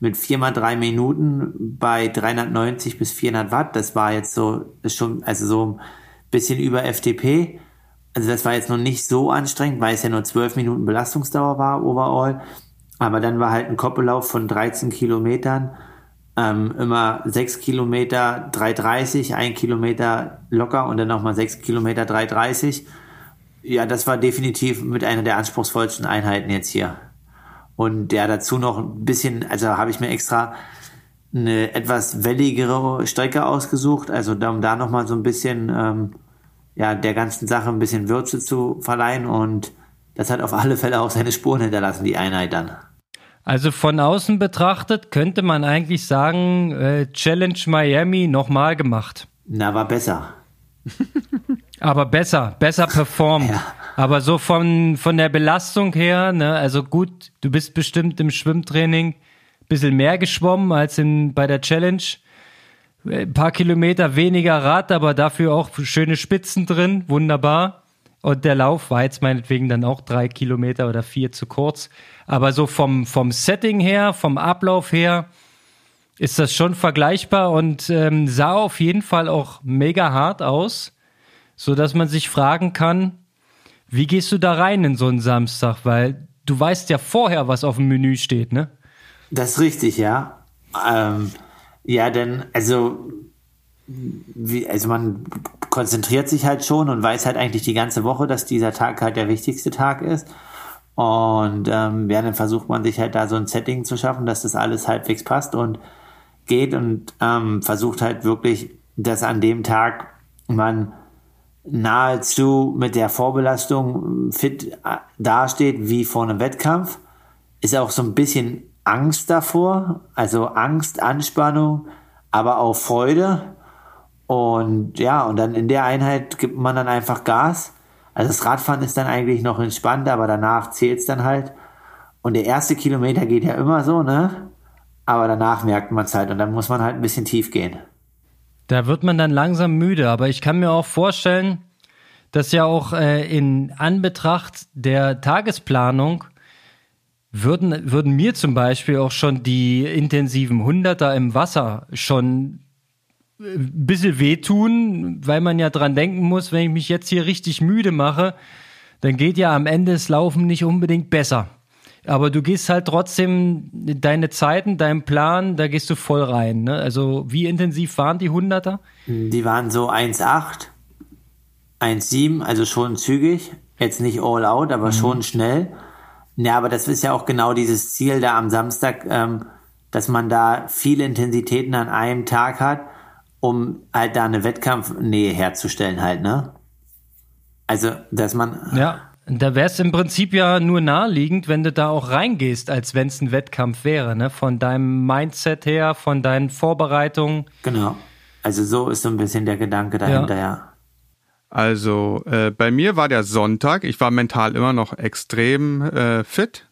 mit viermal drei Minuten bei 390 bis 400 Watt. Das war jetzt so, ist schon, also so ein bisschen über FTP. Also das war jetzt noch nicht so anstrengend, weil es ja nur zwölf Minuten Belastungsdauer war overall. Aber dann war halt ein Koppellauf von 13 Kilometern, ähm, immer sechs Kilometer 330, ein Kilometer locker und dann nochmal sechs Kilometer 330. Ja, das war definitiv mit einer der anspruchsvollsten Einheiten jetzt hier. Und ja, dazu noch ein bisschen, also habe ich mir extra eine etwas welligere Strecke ausgesucht, also um da nochmal so ein bisschen, ähm, ja, der ganzen Sache ein bisschen Würze zu verleihen und das hat auf alle Fälle auch seine Spuren hinterlassen, die Einheit dann.
Also von außen betrachtet könnte man eigentlich sagen, äh, Challenge Miami nochmal gemacht.
Na, war besser.
Aber besser, besser performt. Ja. Aber so von, von der Belastung her, ne, also gut, du bist bestimmt im Schwimmtraining bisschen mehr geschwommen als in, bei der Challenge. Ein paar Kilometer weniger Rad, aber dafür auch schöne Spitzen drin, wunderbar. Und der Lauf war jetzt meinetwegen dann auch drei Kilometer oder vier zu kurz. Aber so vom, vom Setting her, vom Ablauf her, ist das schon vergleichbar und ähm, sah auf jeden Fall auch mega hart aus so dass man sich fragen kann, wie gehst du da rein in so einen Samstag? Weil du weißt ja vorher, was auf dem Menü steht, ne?
Das ist richtig, ja. Ähm, ja, denn, also, wie, also man konzentriert sich halt schon und weiß halt eigentlich die ganze Woche, dass dieser Tag halt der wichtigste Tag ist. Und ähm, ja, dann versucht man sich halt da so ein Setting zu schaffen, dass das alles halbwegs passt und geht und ähm, versucht halt wirklich, dass an dem Tag man nahezu mit der Vorbelastung fit äh, dasteht wie vor einem Wettkampf, ist auch so ein bisschen Angst davor, also Angst, Anspannung, aber auch Freude. Und ja, und dann in der Einheit gibt man dann einfach Gas. Also das Radfahren ist dann eigentlich noch entspannt, aber danach zählt es dann halt. Und der erste Kilometer geht ja immer so, ne? Aber danach merkt man es halt und dann muss man halt ein bisschen tief gehen.
Da wird man dann langsam müde, aber ich kann mir auch vorstellen, dass ja auch äh, in Anbetracht der Tagesplanung würden, würden mir zum Beispiel auch schon die intensiven Hunderter im Wasser schon ein bisschen wehtun, weil man ja dran denken muss, wenn ich mich jetzt hier richtig müde mache, dann geht ja am Ende das Laufen nicht unbedingt besser. Aber du gehst halt trotzdem deine Zeiten, deinen Plan, da gehst du voll rein. Ne? Also wie intensiv waren die Hunderter?
Die waren so 1,8, 1,7, also schon zügig. Jetzt nicht all out, aber mhm. schon schnell. Ja, aber das ist ja auch genau dieses Ziel da am Samstag, ähm, dass man da viele Intensitäten an einem Tag hat um halt da eine Wettkampfnähe herzustellen halt, ne? Also, dass man.
Ja, da wäre es im Prinzip ja nur naheliegend, wenn du da auch reingehst, als wenn es ein Wettkampf wäre, ne? Von deinem Mindset her, von deinen Vorbereitungen.
Genau. Also so ist so ein bisschen der Gedanke dahinter, ja. ja.
Also äh, bei mir war der Sonntag. Ich war mental immer noch extrem äh, fit.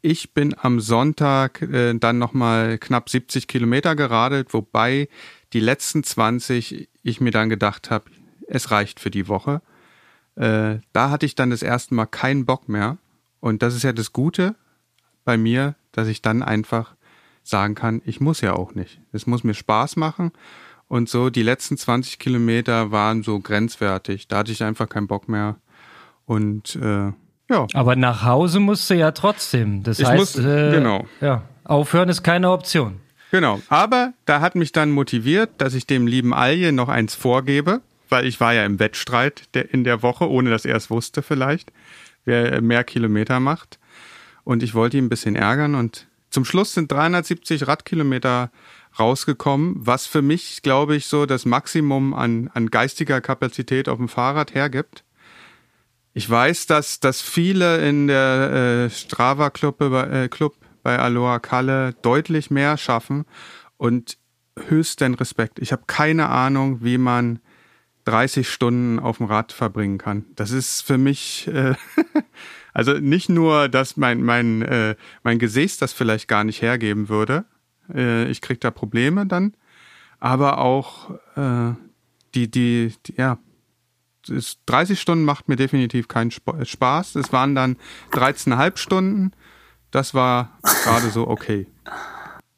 Ich bin am Sonntag äh, dann nochmal knapp 70 Kilometer geradelt, wobei die letzten 20 ich mir dann gedacht habe, es reicht für die Woche. Äh, da hatte ich dann das erste Mal keinen Bock mehr. Und das ist ja das Gute bei mir, dass ich dann einfach sagen kann, ich muss ja auch nicht. Es muss mir Spaß machen. Und so die letzten 20 Kilometer waren so grenzwertig. Da hatte ich einfach keinen Bock mehr. Und äh, ja.
Aber nach Hause musst du ja trotzdem. Das
ich
heißt,
muss, äh, genau.
ja, aufhören ist keine Option.
Genau. Aber da hat mich dann motiviert, dass ich dem lieben Alje noch eins vorgebe, weil ich war ja im Wettstreit in der Woche, ohne dass er es wusste vielleicht, wer mehr Kilometer macht. Und ich wollte ihn ein bisschen ärgern und zum Schluss sind 370 Radkilometer rausgekommen, was für mich, glaube ich, so das Maximum an, an geistiger Kapazität auf dem Fahrrad hergibt. Ich weiß, dass, dass viele in der äh, Strava Club, äh, Club bei Aloha Kalle deutlich mehr schaffen und höchsten Respekt. Ich habe keine Ahnung, wie man 30 Stunden auf dem Rad verbringen kann. Das ist für mich, äh, also nicht nur, dass mein, mein, äh, mein Gesäß das vielleicht gar nicht hergeben würde. Äh, ich krieg da Probleme dann. Aber auch äh, die, die, die, ja, 30 Stunden macht mir definitiv keinen Spaß. Es waren dann 13,5 Stunden. Das war gerade so okay.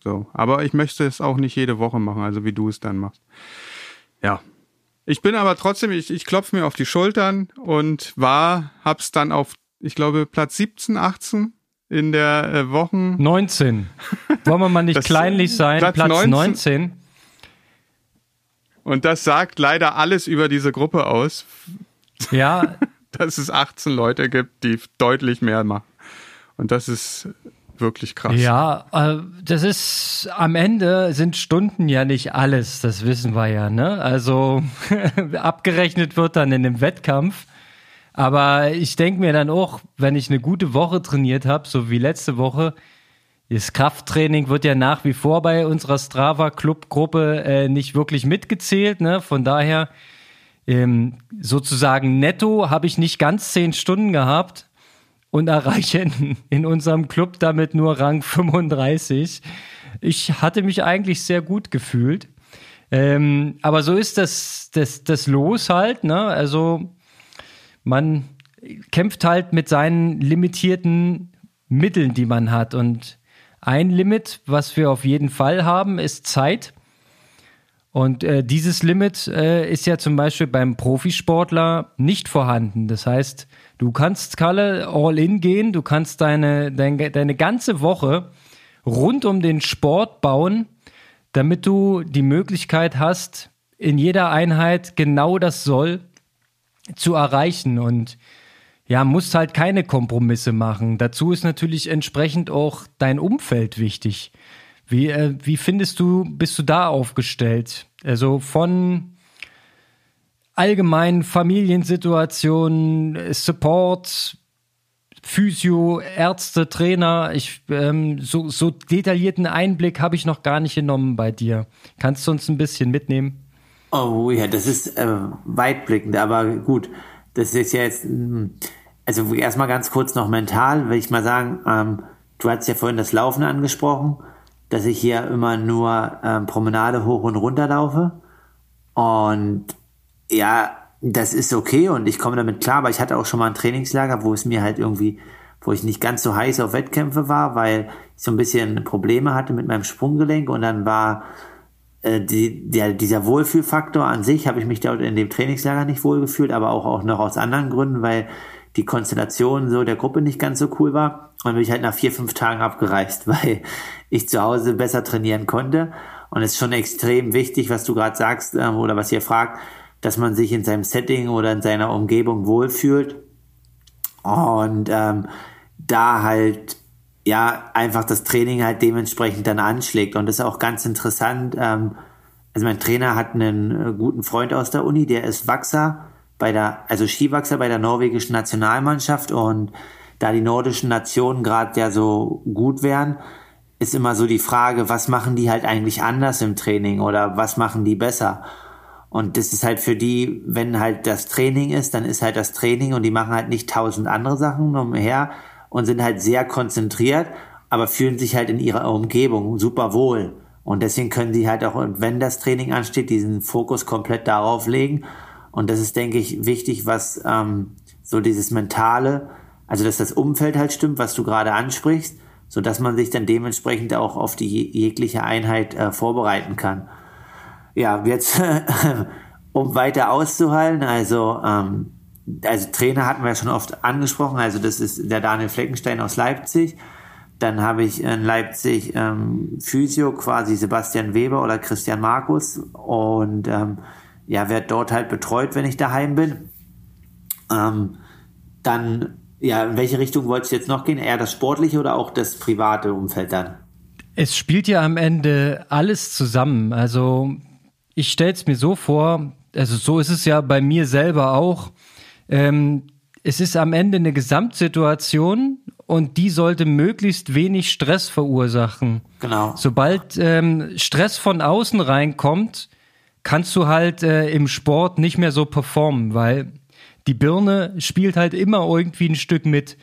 So, aber ich möchte es auch nicht jede Woche machen, also wie du es dann machst. Ja. Ich bin aber trotzdem, ich, ich klopfe mir auf die Schultern und war, hab's dann auf, ich glaube, Platz 17, 18 in der äh, Wochen.
19. Wollen wir mal nicht kleinlich sein? Platz, Platz 19. 19.
Und das sagt leider alles über diese Gruppe aus.
Ja.
Dass es 18 Leute gibt, die deutlich mehr machen. Und das ist wirklich krass.
Ja, äh, das ist am Ende sind Stunden ja nicht alles, das wissen wir ja, ne? Also abgerechnet wird dann in dem Wettkampf. Aber ich denke mir dann auch, wenn ich eine gute Woche trainiert habe, so wie letzte Woche, das Krafttraining wird ja nach wie vor bei unserer Strava Club Gruppe äh, nicht wirklich mitgezählt, ne? Von daher ähm, sozusagen netto habe ich nicht ganz zehn Stunden gehabt und erreiche in, in unserem Club damit nur Rang 35. Ich hatte mich eigentlich sehr gut gefühlt. Ähm, aber so ist das, das, das Los halt, ne? Also man kämpft halt mit seinen limitierten Mitteln, die man hat. Und ein Limit, was wir auf jeden Fall haben, ist Zeit. Und äh, dieses Limit äh, ist ja zum Beispiel beim Profisportler nicht vorhanden. Das heißt, du kannst, Kalle, all in gehen, du kannst deine, deine, deine ganze Woche rund um den Sport bauen, damit du die Möglichkeit hast, in jeder Einheit genau das Soll zu erreichen. Und ja, musst halt keine Kompromisse machen. Dazu ist natürlich entsprechend auch dein Umfeld wichtig. Wie, äh, wie findest du, bist du da aufgestellt? Also von allgemeinen Familiensituationen, Support, Physio, Ärzte, Trainer. Ich, ähm, so, so detaillierten Einblick habe ich noch gar nicht genommen bei dir. Kannst du uns ein bisschen mitnehmen?
Oh ja, das ist äh, weitblickend, aber gut. das ist ja jetzt, hm, also erstmal ganz kurz noch mental, will ich mal sagen, ähm, du hast ja vorhin das Laufen angesprochen, dass ich hier immer nur ähm, Promenade hoch und runter laufe. Und ja, das ist okay und ich komme damit klar, aber ich hatte auch schon mal ein Trainingslager, wo es mir halt irgendwie, wo ich nicht ganz so heiß auf Wettkämpfe war, weil ich so ein bisschen Probleme hatte mit meinem Sprunggelenk und dann war äh, die, der, dieser Wohlfühlfaktor an sich, habe ich mich dort in dem Trainingslager nicht wohlgefühlt, aber auch, auch noch aus anderen Gründen, weil die Konstellation so der Gruppe nicht ganz so cool war. Und bin ich halt nach vier, fünf Tagen abgereist, weil ich zu Hause besser trainieren konnte. Und es ist schon extrem wichtig, was du gerade sagst ähm, oder was ihr fragt, dass man sich in seinem Setting oder in seiner Umgebung wohlfühlt und ähm, da halt ja einfach das Training halt dementsprechend dann anschlägt und das ist auch ganz interessant. Ähm, also mein Trainer hat einen äh, guten Freund aus der Uni, der ist Wachser bei der, also Skiwachser bei der norwegischen Nationalmannschaft und da die nordischen Nationen gerade ja so gut wären, ist immer so die Frage, was machen die halt eigentlich anders im Training oder was machen die besser? Und das ist halt für die, wenn halt das Training ist, dann ist halt das Training und die machen halt nicht tausend andere Sachen umher und sind halt sehr konzentriert, aber fühlen sich halt in ihrer Umgebung super wohl. Und deswegen können sie halt auch, wenn das Training ansteht, diesen Fokus komplett darauf legen. Und das ist, denke ich, wichtig, was ähm, so dieses Mentale, also dass das Umfeld halt stimmt, was du gerade ansprichst, so dass man sich dann dementsprechend auch auf die jegliche Einheit äh, vorbereiten kann ja, jetzt, um weiter auszuhalten, also, ähm, also Trainer hatten wir schon oft angesprochen, also das ist der Daniel Fleckenstein aus Leipzig. Dann habe ich in Leipzig ähm, Physio, quasi Sebastian Weber oder Christian Markus und ähm, ja, werde dort halt betreut, wenn ich daheim bin. Ähm, dann, ja, in welche Richtung wolltest du jetzt noch gehen? Eher das sportliche oder auch das private Umfeld dann?
Es spielt ja am Ende alles zusammen. Also ich stelle es mir so vor, also so ist es ja bei mir selber auch. Ähm, es ist am Ende eine Gesamtsituation und die sollte möglichst wenig Stress verursachen.
Genau.
Sobald ähm, Stress von außen reinkommt, kannst du halt äh, im Sport nicht mehr so performen, weil die Birne spielt halt immer irgendwie ein Stück mit.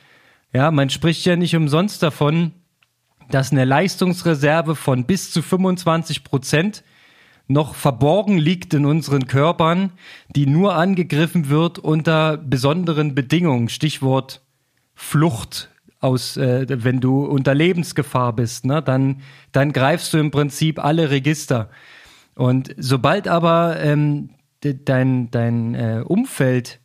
Ja, man spricht ja nicht umsonst davon, dass eine Leistungsreserve von bis zu 25 Prozent noch verborgen liegt in unseren Körpern, die nur angegriffen wird unter besonderen Bedingungen. Stichwort Flucht aus, äh, wenn du unter Lebensgefahr bist, ne, dann, dann greifst du im Prinzip alle Register. Und sobald aber ähm, dein, dein äh, Umfeld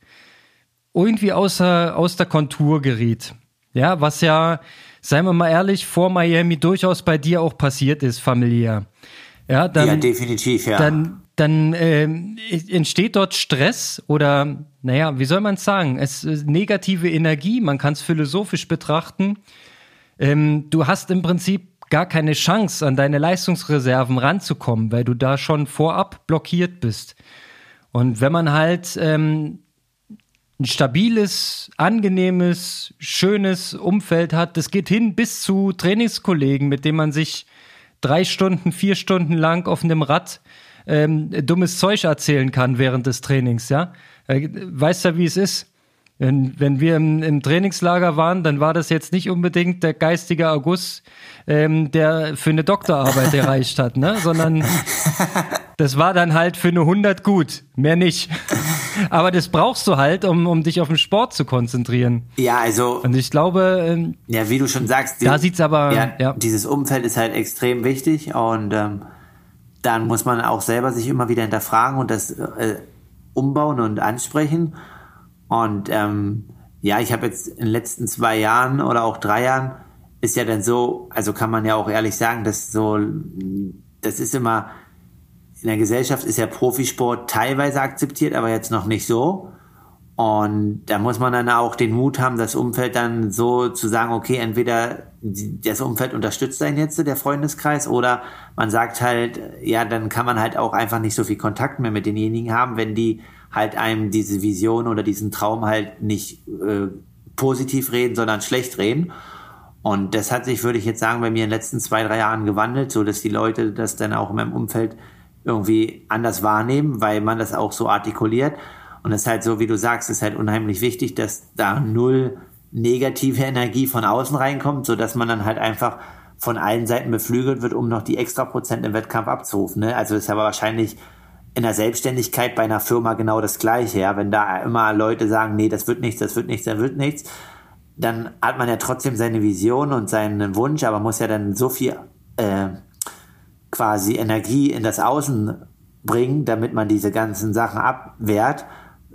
irgendwie außer, aus der Kontur geriet, ja, was ja, seien wir mal ehrlich, vor Miami durchaus bei dir auch passiert ist, familiär. Ja, dann,
ja definitiv, ja.
Dann, dann äh, entsteht dort Stress oder, naja, wie soll man es sagen? Es ist negative Energie, man kann es philosophisch betrachten. Ähm, du hast im Prinzip gar keine Chance, an deine Leistungsreserven ranzukommen, weil du da schon vorab blockiert bist. Und wenn man halt ähm, ein stabiles, angenehmes, schönes Umfeld hat, das geht hin bis zu Trainingskollegen, mit denen man sich drei Stunden, vier Stunden lang auf einem Rad ähm, dummes Zeug erzählen kann während des Trainings, ja. Äh, weißt ja, wie es ist. Wenn, wenn wir im, im, Trainingslager waren, dann war das jetzt nicht unbedingt der geistige August, ähm, der für eine Doktorarbeit erreicht hat, ne? sondern das war dann halt für eine 100 gut, mehr nicht. Aber das brauchst du halt, um, um dich auf den Sport zu konzentrieren.
Ja, also.
Und ich glaube. Ähm,
ja, wie du schon sagst.
Da sieht's aber.
Ja, ja. Dieses Umfeld ist halt extrem wichtig und ähm, dann muss man auch selber sich immer wieder hinterfragen und das äh, umbauen und ansprechen. Und ähm, ja, ich habe jetzt in den letzten zwei Jahren oder auch drei Jahren ist ja dann so, also kann man ja auch ehrlich sagen, dass so, das ist immer in der Gesellschaft ist ja Profisport teilweise akzeptiert, aber jetzt noch nicht so. Und da muss man dann auch den Mut haben, das Umfeld dann so zu sagen, okay, entweder das Umfeld unterstützt einen jetzt, der Freundeskreis, oder man sagt halt, ja, dann kann man halt auch einfach nicht so viel Kontakt mehr mit denjenigen haben, wenn die halt einem diese Vision oder diesen Traum halt nicht äh, positiv reden, sondern schlecht reden. Und das hat sich, würde ich jetzt sagen, bei mir in den letzten zwei, drei Jahren gewandelt, so dass die Leute das dann auch in meinem Umfeld irgendwie anders wahrnehmen, weil man das auch so artikuliert. Und es ist halt so, wie du sagst, ist halt unheimlich wichtig, dass da null negative Energie von außen reinkommt, so dass man dann halt einfach von allen Seiten beflügelt wird, um noch die extra Prozent im Wettkampf abzurufen. Ne? Also ist aber wahrscheinlich in der Selbstständigkeit bei einer Firma genau das Gleiche. Ja? Wenn da immer Leute sagen, nee, das wird nichts, das wird nichts, das wird nichts, dann hat man ja trotzdem seine Vision und seinen Wunsch, aber muss ja dann so viel äh, quasi Energie in das Außen bringen, damit man diese ganzen Sachen abwehrt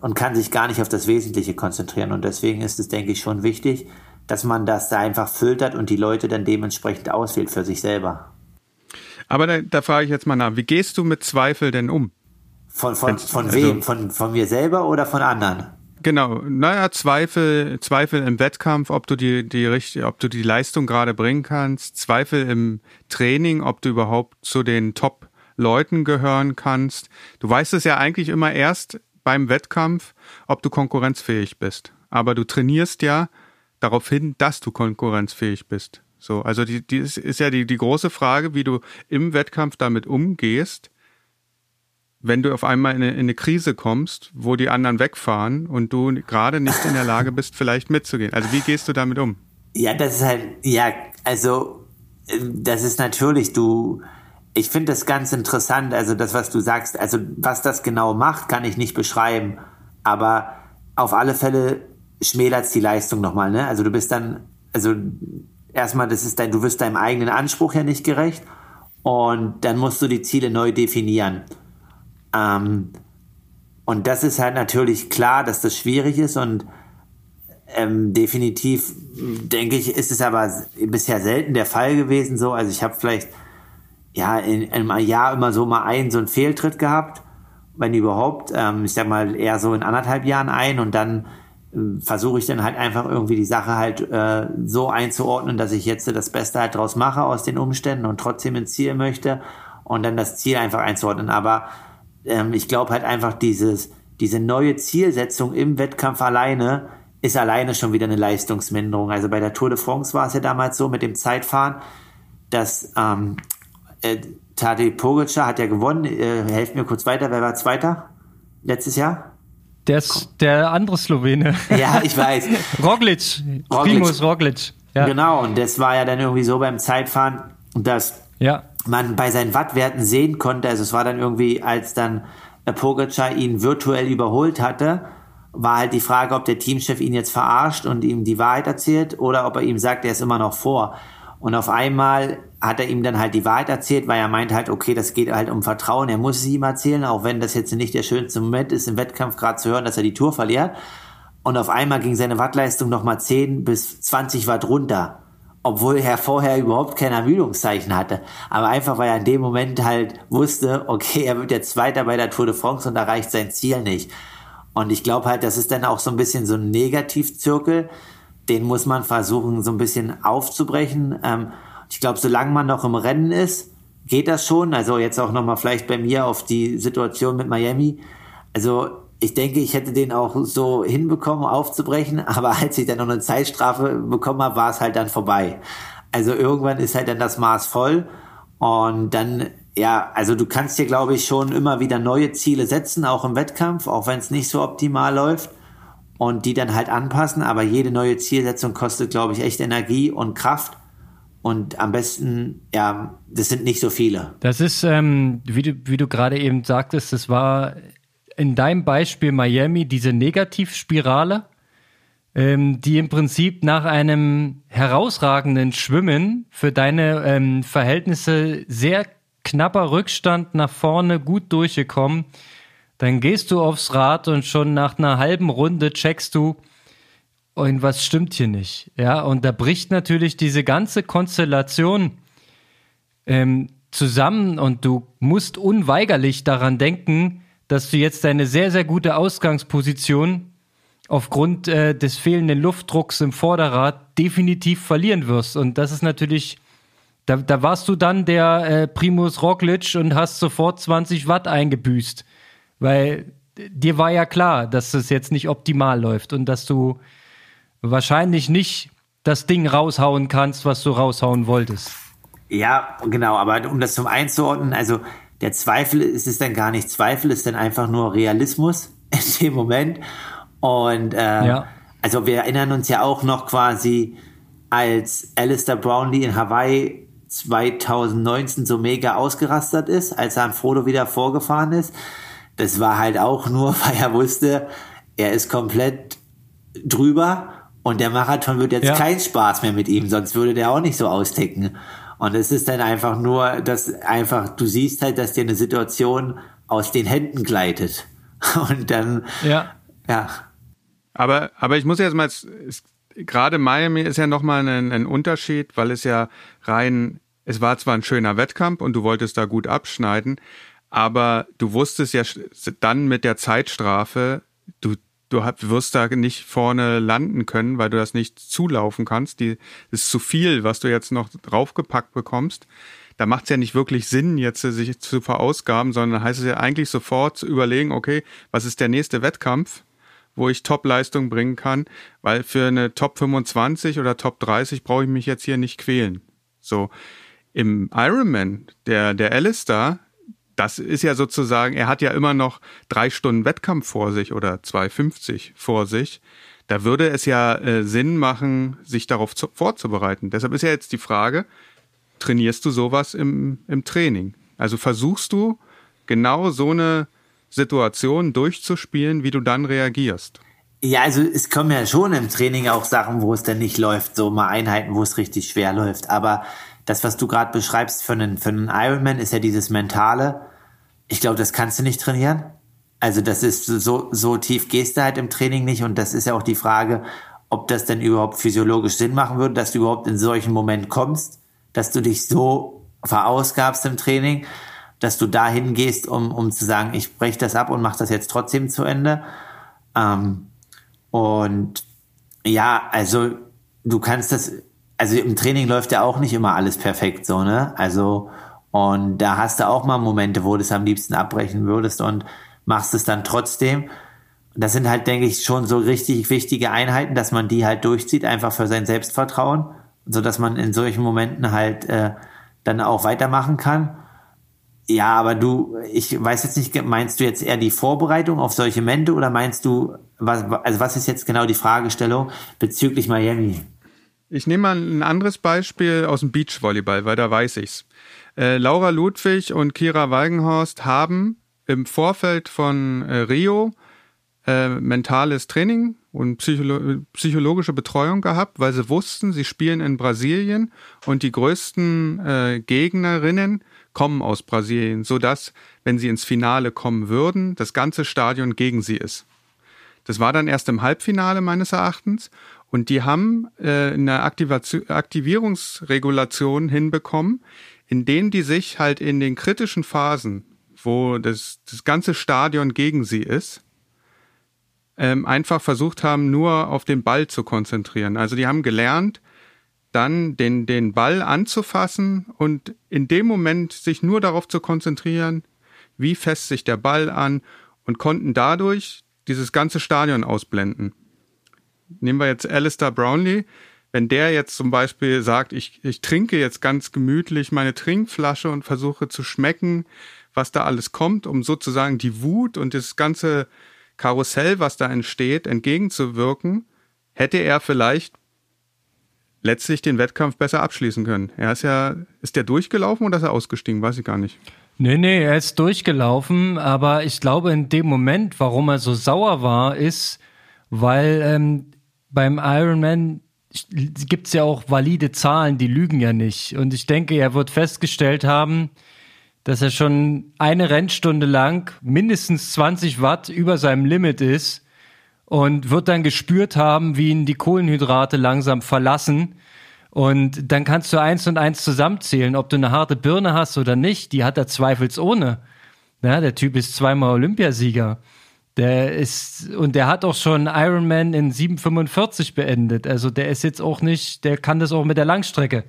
und kann sich gar nicht auf das Wesentliche konzentrieren. Und deswegen ist es, denke ich, schon wichtig, dass man das da einfach filtert und die Leute dann dementsprechend auswählt für sich selber.
Aber da, da frage ich jetzt mal nach, wie gehst du mit Zweifel denn um?
Von, von, von also, wem? Von, von mir selber oder von anderen?
Genau, naja, Zweifel, Zweifel im Wettkampf, ob du die, die richtig, ob du die Leistung gerade bringen kannst, Zweifel im Training, ob du überhaupt zu den Top-Leuten gehören kannst. Du weißt es ja eigentlich immer erst beim Wettkampf, ob du konkurrenzfähig bist. Aber du trainierst ja darauf hin, dass du konkurrenzfähig bist. So, also die, die ist, ist ja die, die große Frage, wie du im Wettkampf damit umgehst wenn du auf einmal in eine, in eine, Krise kommst, wo die anderen wegfahren und du gerade nicht in der Lage bist, vielleicht mitzugehen. Also wie gehst du damit um?
Ja, das ist halt, ja, also das ist natürlich, du, ich finde das ganz interessant, also das, was du sagst, also was das genau macht, kann ich nicht beschreiben, aber auf alle Fälle schmälert die Leistung nochmal, ne? Also du bist dann, also erstmal, das ist dein, du wirst deinem eigenen Anspruch ja nicht gerecht und dann musst du die Ziele neu definieren. Ähm, und das ist halt natürlich klar, dass das schwierig ist und ähm, definitiv, denke ich, ist es aber bisher selten der Fall gewesen so. Also ich habe vielleicht ja in, in einem Jahr immer so mal einen so einen Fehltritt gehabt, wenn überhaupt. Ähm, ich sag mal eher so in anderthalb Jahren ein und dann äh, versuche ich dann halt einfach irgendwie die Sache halt äh, so einzuordnen, dass ich jetzt das Beste halt draus mache aus den Umständen und trotzdem ins Ziel möchte und dann das Ziel einfach einzuordnen. Aber ähm, ich glaube halt einfach dieses, diese neue Zielsetzung im Wettkampf alleine ist alleine schon wieder eine Leistungsminderung. Also bei der Tour de France war es ja damals so mit dem Zeitfahren, dass ähm, äh, Tadej Pogacar hat ja gewonnen. Äh, helft mir kurz weiter. Wer war Zweiter letztes Jahr?
Der, der andere Slowene.
Ja, ich weiß.
Roglic. Roglic. Primus Roglic.
Ja. Genau, und das war ja dann irgendwie so beim Zeitfahren, dass ja man bei seinen Wattwerten sehen konnte, also es war dann irgendwie, als dann Pogacar ihn virtuell überholt hatte, war halt die Frage, ob der Teamchef ihn jetzt verarscht und ihm die Wahrheit erzählt oder ob er ihm sagt, er ist immer noch vor. Und auf einmal hat er ihm dann halt die Wahrheit erzählt, weil er meint halt, okay, das geht halt um Vertrauen, er muss es ihm erzählen, auch wenn das jetzt nicht der schönste Moment ist, im Wettkampf gerade zu hören, dass er die Tour verliert. Und auf einmal ging seine Wattleistung nochmal 10 bis 20 Watt runter obwohl er vorher überhaupt kein Ermüdungszeichen hatte. Aber einfach, weil er in dem Moment halt wusste, okay, er wird jetzt Zweiter bei der Tour de France und erreicht sein Ziel nicht. Und ich glaube halt, das ist dann auch so ein bisschen so ein Negativzirkel, den muss man versuchen, so ein bisschen aufzubrechen. Ähm, ich glaube, solange man noch im Rennen ist, geht das schon. Also jetzt auch nochmal vielleicht bei mir auf die Situation mit Miami. Also ich denke, ich hätte den auch so hinbekommen, aufzubrechen, aber als ich dann noch eine Zeitstrafe bekommen habe, war es halt dann vorbei. Also irgendwann ist halt dann das Maß voll und dann, ja, also du kannst dir, glaube ich, schon immer wieder neue Ziele setzen, auch im Wettkampf, auch wenn es nicht so optimal läuft und die dann halt anpassen, aber jede neue Zielsetzung kostet, glaube ich, echt Energie und Kraft. Und am besten, ja, das sind nicht so viele.
Das ist, ähm, wie du, wie du gerade eben sagtest, das war in deinem Beispiel Miami diese Negativspirale, ähm, die im Prinzip nach einem herausragenden Schwimmen für deine ähm, Verhältnisse sehr knapper Rückstand nach vorne gut durchgekommen, dann gehst du aufs Rad und schon nach einer halben Runde checkst du, irgendwas stimmt hier nicht. Ja, und da bricht natürlich diese ganze Konstellation ähm, zusammen und du musst unweigerlich daran denken, dass du jetzt deine sehr, sehr gute Ausgangsposition aufgrund äh, des fehlenden Luftdrucks im Vorderrad definitiv verlieren wirst. Und das ist natürlich, da, da warst du dann der äh, Primus Roglic und hast sofort 20 Watt eingebüßt. Weil dir war ja klar, dass es jetzt nicht optimal läuft und dass du wahrscheinlich nicht das Ding raushauen kannst, was du raushauen wolltest.
Ja, genau, aber um das zum einzuordnen, also der Zweifel ist es dann gar nicht Zweifel, ist dann einfach nur Realismus. in dem Moment. Und äh, ja. also wir erinnern uns ja auch noch quasi, als Alistair Brownlee in Hawaii 2019 so mega ausgerastet ist, als er an Frodo wieder vorgefahren ist. Das war halt auch nur, weil er wusste, er ist komplett drüber und der Marathon wird jetzt ja. kein Spaß mehr mit ihm, sonst würde der auch nicht so austicken. Und es ist dann einfach nur, dass einfach, du siehst halt, dass dir eine Situation aus den Händen gleitet. Und dann,
ja.
ja.
Aber, aber ich muss jetzt mal, gerade Miami ist ja nochmal ein, ein Unterschied, weil es ja rein, es war zwar ein schöner Wettkampf und du wolltest da gut abschneiden, aber du wusstest ja dann mit der Zeitstrafe, du, du wirst da nicht vorne landen können, weil du das nicht zulaufen kannst. Die ist zu viel, was du jetzt noch draufgepackt bekommst. Da macht es ja nicht wirklich Sinn, jetzt sich zu verausgaben, sondern heißt es ja eigentlich sofort zu überlegen, okay, was ist der nächste Wettkampf, wo ich Top-Leistung bringen kann, weil für eine Top 25 oder Top 30 brauche ich mich jetzt hier nicht quälen. So. Im Ironman, der, der Alistair, das ist ja sozusagen, er hat ja immer noch drei Stunden Wettkampf vor sich oder 2,50 vor sich. Da würde es ja äh, Sinn machen, sich darauf zu, vorzubereiten. Deshalb ist ja jetzt die Frage, trainierst du sowas im, im Training? Also versuchst du genau so eine Situation durchzuspielen, wie du dann reagierst?
Ja, also es kommen ja schon im Training auch Sachen, wo es dann nicht läuft, so mal Einheiten, wo es richtig schwer läuft. Aber das, was du gerade beschreibst für einen, für einen Ironman, ist ja dieses Mentale. Ich glaube, das kannst du nicht trainieren. Also das ist so, so tief gehst du halt im Training nicht. Und das ist ja auch die Frage, ob das denn überhaupt physiologisch Sinn machen würde, dass du überhaupt in solchen Moment kommst, dass du dich so verausgabst im Training, dass du dahin gehst, um, um zu sagen, ich breche das ab und mache das jetzt trotzdem zu Ende. Ähm, und ja, also du kannst das also im Training läuft ja auch nicht immer alles perfekt so, ne? Also, und da hast du auch mal Momente, wo du es am liebsten abbrechen würdest und machst es dann trotzdem. Das sind halt, denke ich, schon so richtig wichtige Einheiten, dass man die halt durchzieht, einfach für sein Selbstvertrauen, so dass man in solchen Momenten halt äh, dann auch weitermachen kann. Ja, aber du, ich weiß jetzt nicht, meinst du jetzt eher die Vorbereitung auf solche Momente oder meinst du, was, also was ist jetzt genau die Fragestellung bezüglich Miami?
Ich nehme mal ein anderes Beispiel aus dem Beachvolleyball, weil da weiß ich's. Äh, Laura Ludwig und Kira Weigenhorst haben im Vorfeld von äh, Rio äh, mentales Training und psycholo psychologische Betreuung gehabt, weil sie wussten, sie spielen in Brasilien und die größten äh, Gegnerinnen kommen aus Brasilien, sodass, wenn sie ins Finale kommen würden, das ganze Stadion gegen sie ist. Das war dann erst im Halbfinale meines Erachtens und die haben äh, eine Aktivation, Aktivierungsregulation hinbekommen, indem die sich halt in den kritischen Phasen, wo das, das ganze Stadion gegen sie ist, ähm, einfach versucht haben, nur auf den Ball zu konzentrieren. Also die haben gelernt, dann den, den Ball anzufassen und in dem Moment sich nur darauf zu konzentrieren, wie fest sich der Ball an und konnten dadurch dieses ganze Stadion ausblenden nehmen wir jetzt Alistair Brownlee, wenn der jetzt zum Beispiel sagt, ich, ich trinke jetzt ganz gemütlich meine Trinkflasche und versuche zu schmecken, was da alles kommt, um sozusagen die Wut und das ganze Karussell, was da entsteht, entgegenzuwirken, hätte er vielleicht letztlich den Wettkampf besser abschließen können. Er ist ja, ist der durchgelaufen oder ist er ausgestiegen? Weiß ich gar nicht.
Nee, nee, er ist durchgelaufen, aber ich glaube in dem Moment, warum er so sauer war, ist, weil ähm, beim Ironman gibt es ja auch valide Zahlen, die lügen ja nicht. Und ich denke, er wird festgestellt haben, dass er schon eine Rennstunde lang mindestens 20 Watt über seinem Limit ist und wird dann gespürt haben, wie ihn die Kohlenhydrate langsam verlassen. Und dann kannst du eins und eins zusammenzählen, ob du eine harte Birne hast oder nicht. Die hat er zweifelsohne. Ja, der Typ ist zweimal Olympiasieger. Der ist, und der hat auch schon Ironman in 7,45 beendet. Also der ist jetzt auch nicht, der kann das auch mit der Langstrecke.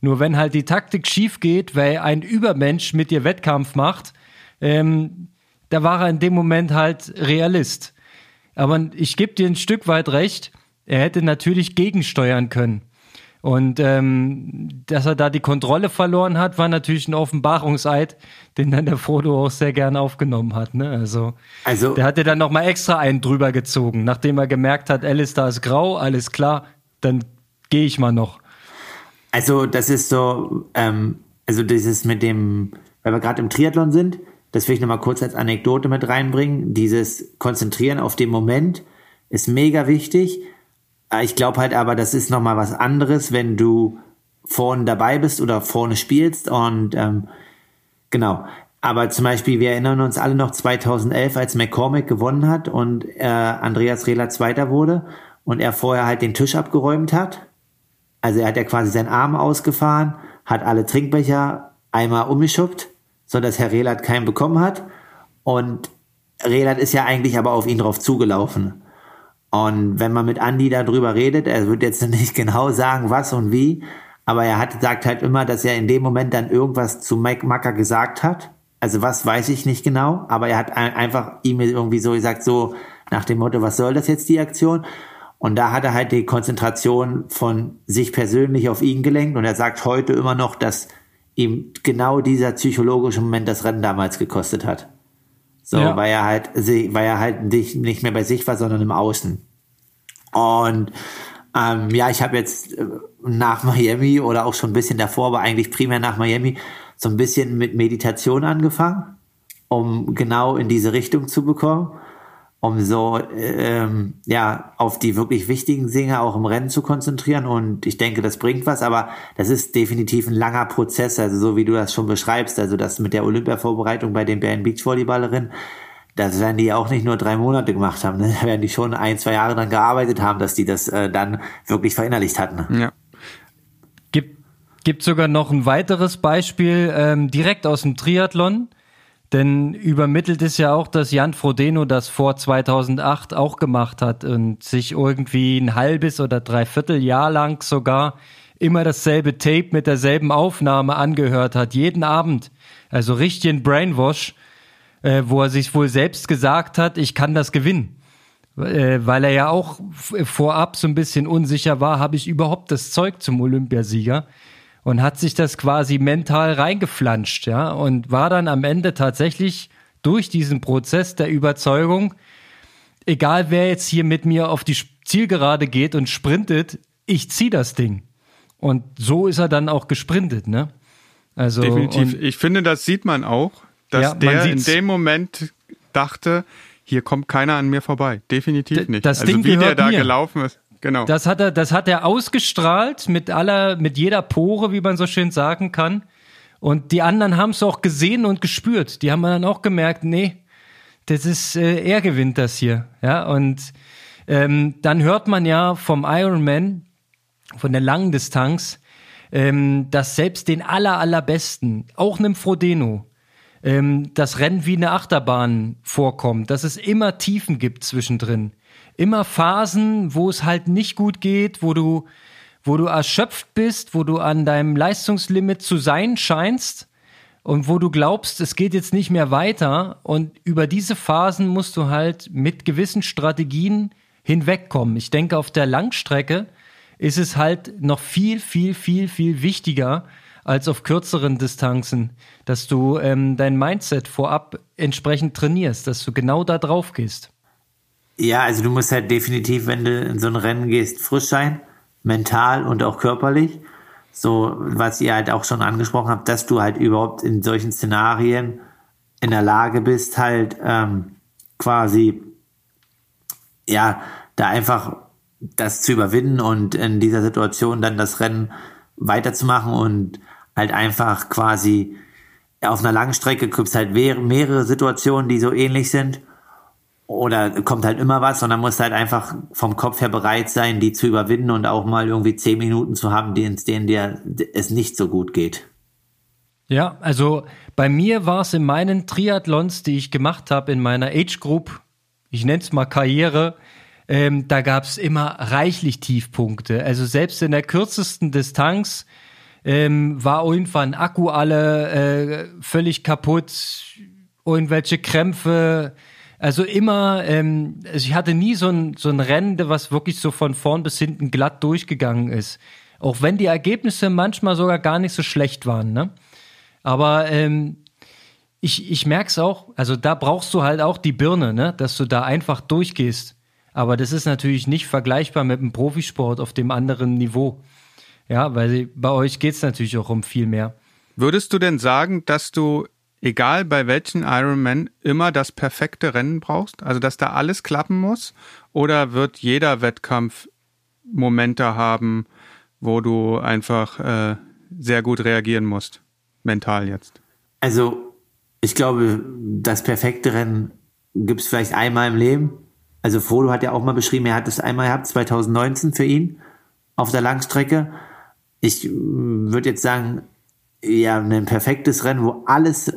Nur wenn halt die Taktik schief geht, weil ein Übermensch mit dir Wettkampf macht, ähm, da war er in dem Moment halt Realist. Aber ich gebe dir ein Stück weit recht, er hätte natürlich gegensteuern können. Und ähm, dass er da die Kontrolle verloren hat, war natürlich ein Offenbarungseid, den dann der Frodo auch sehr gern aufgenommen hat. Ne? Also, also der hatte dann nochmal extra einen drüber gezogen, nachdem er gemerkt hat, Alistair ist grau, alles klar, dann gehe ich mal noch.
Also das ist so, ähm, also dieses mit dem, weil wir gerade im Triathlon sind, das will ich nochmal kurz als Anekdote mit reinbringen. Dieses Konzentrieren auf den Moment ist mega wichtig ich glaube halt aber, das ist nochmal was anderes, wenn du vorne dabei bist oder vorne spielst und ähm, genau. Aber zum Beispiel, wir erinnern uns alle noch 2011, als McCormick gewonnen hat und äh, Andreas Rehler Zweiter wurde und er vorher halt den Tisch abgeräumt hat. Also er hat ja quasi seinen Arm ausgefahren, hat alle Trinkbecher einmal umgeschubbt, so dass Herr Rehlert keinen bekommen hat. Und Rehlert ist ja eigentlich aber auf ihn drauf zugelaufen. Und wenn man mit Andy darüber redet, er wird jetzt nicht genau sagen, was und wie, aber er hat, sagt halt immer, dass er in dem Moment dann irgendwas zu Mike Macker gesagt hat. Also was weiß ich nicht genau, aber er hat einfach ihm irgendwie so gesagt, so nach dem Motto, was soll das jetzt die Aktion? Und da hat er halt die Konzentration von sich persönlich auf ihn gelenkt und er sagt heute immer noch, dass ihm genau dieser psychologische Moment das Rennen damals gekostet hat. So, ja. weil er halt, weil er halt nicht mehr bei sich war, sondern im Außen. Und ähm, ja, ich habe jetzt äh, nach Miami oder auch schon ein bisschen davor, aber eigentlich primär nach Miami so ein bisschen mit Meditation angefangen, um genau in diese Richtung zu bekommen um so ähm, ja auf die wirklich wichtigen Dinge auch im Rennen zu konzentrieren und ich denke, das bringt was, aber das ist definitiv ein langer Prozess, also so wie du das schon beschreibst, also das mit der Olympia-Vorbereitung bei den Bären Beachvolleyballerinnen, das werden die auch nicht nur drei Monate gemacht haben, ne? da werden die schon ein, zwei Jahre dann gearbeitet haben, dass die das äh, dann wirklich verinnerlicht hatten.
Ja. Gibt, gibt sogar noch ein weiteres Beispiel ähm, direkt aus dem Triathlon denn übermittelt ist ja auch, dass Jan Frodeno das vor 2008 auch gemacht hat und sich irgendwie ein halbes oder dreiviertel Jahr lang sogar immer dasselbe Tape mit derselben Aufnahme angehört hat, jeden Abend. Also richtig ein Brainwash, äh, wo er sich wohl selbst gesagt hat, ich kann das gewinnen. Äh, weil er ja auch vorab so ein bisschen unsicher war, habe ich überhaupt das Zeug zum Olympiasieger? Und hat sich das quasi mental reingeflanscht, ja, und war dann am Ende tatsächlich durch diesen Prozess der Überzeugung, egal wer jetzt hier mit mir auf die Zielgerade geht und sprintet, ich zieh das Ding. Und so ist er dann auch gesprintet, ne?
Also definitiv. Ich finde, das sieht man auch, dass ja, der in dem Moment dachte, hier kommt keiner an mir vorbei. Definitiv nicht.
Das also Ding wie der da
mir. gelaufen ist. Genau.
Das hat er, das hat er ausgestrahlt mit aller, mit jeder Pore, wie man so schön sagen kann. Und die anderen haben es auch gesehen und gespürt. Die haben dann auch gemerkt, nee, das ist, äh, er gewinnt das hier. Ja, und ähm, dann hört man ja vom Ironman, von der langen Distanz, ähm, dass selbst den aller, allerbesten, auch einem Frodeno, ähm, das Rennen wie eine Achterbahn vorkommt, dass es immer Tiefen gibt zwischendrin immer Phasen, wo es halt nicht gut geht, wo du, wo du erschöpft bist, wo du an deinem Leistungslimit zu sein scheinst und wo du glaubst, es geht jetzt nicht mehr weiter. Und über diese Phasen musst du halt mit gewissen Strategien hinwegkommen. Ich denke, auf der Langstrecke ist es halt noch viel, viel, viel, viel wichtiger als auf kürzeren Distanzen, dass du ähm, dein Mindset vorab entsprechend trainierst, dass du genau da drauf gehst.
Ja, also du musst halt definitiv, wenn du in so ein Rennen gehst, frisch sein, mental und auch körperlich. So, was ihr halt auch schon angesprochen habt, dass du halt überhaupt in solchen Szenarien in der Lage bist, halt ähm, quasi, ja, da einfach das zu überwinden und in dieser Situation dann das Rennen weiterzumachen und halt einfach quasi auf einer langen Strecke gibt es halt mehrere Situationen, die so ähnlich sind oder kommt halt immer was und dann musst halt einfach vom Kopf her bereit sein, die zu überwinden und auch mal irgendwie zehn Minuten zu haben, in denen dir es nicht so gut geht.
Ja, also bei mir war es in meinen Triathlons, die ich gemacht habe, in meiner Age Group, ich nenne es mal Karriere, ähm, da gab es immer reichlich Tiefpunkte. Also selbst in der kürzesten Distanz ähm, war irgendwann Akku alle äh, völlig kaputt, irgendwelche Krämpfe, also immer, ähm, also ich hatte nie so ein, so ein Rennen, was wirklich so von vorn bis hinten glatt durchgegangen ist. Auch wenn die Ergebnisse manchmal sogar gar nicht so schlecht waren. Ne? Aber ähm, ich, ich merke es auch, also da brauchst du halt auch die Birne, ne? dass du da einfach durchgehst. Aber das ist natürlich nicht vergleichbar mit dem Profisport auf dem anderen Niveau. Ja, weil bei euch geht es natürlich auch um viel mehr.
Würdest du denn sagen, dass du, egal bei welchen Ironman, immer das perfekte Rennen brauchst? Also, dass da alles klappen muss? Oder wird jeder Wettkampf Momente haben, wo du einfach äh, sehr gut reagieren musst? Mental jetzt.
Also, ich glaube, das perfekte Rennen gibt es vielleicht einmal im Leben. Also Frodo hat ja auch mal beschrieben, er hat es einmal gehabt, 2019 für ihn auf der Langstrecke. Ich äh, würde jetzt sagen, ja, ein perfektes Rennen, wo alles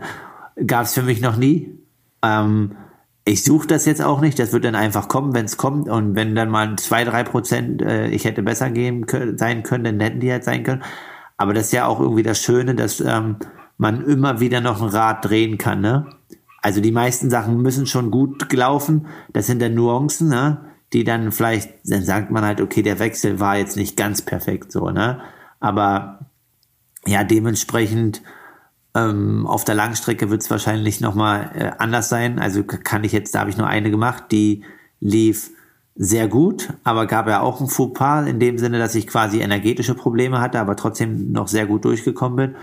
gab es für mich noch nie. Ähm, ich suche das jetzt auch nicht, das wird dann einfach kommen, wenn es kommt. Und wenn dann mal zwei, drei Prozent äh, ich hätte besser gehen können, sein können, dann hätten die halt sein können. Aber das ist ja auch irgendwie das Schöne, dass ähm, man immer wieder noch ein Rad drehen kann. Ne? Also die meisten Sachen müssen schon gut gelaufen. Das sind dann Nuancen, ne? die dann vielleicht, dann sagt man halt, okay, der Wechsel war jetzt nicht ganz perfekt so, ne? Aber ja, dementsprechend ähm, auf der Langstrecke wird es wahrscheinlich nochmal äh, anders sein. Also kann ich jetzt, da habe ich nur eine gemacht, die lief sehr gut, aber gab ja auch ein Fauxpas in dem Sinne, dass ich quasi energetische Probleme hatte, aber trotzdem noch sehr gut durchgekommen bin.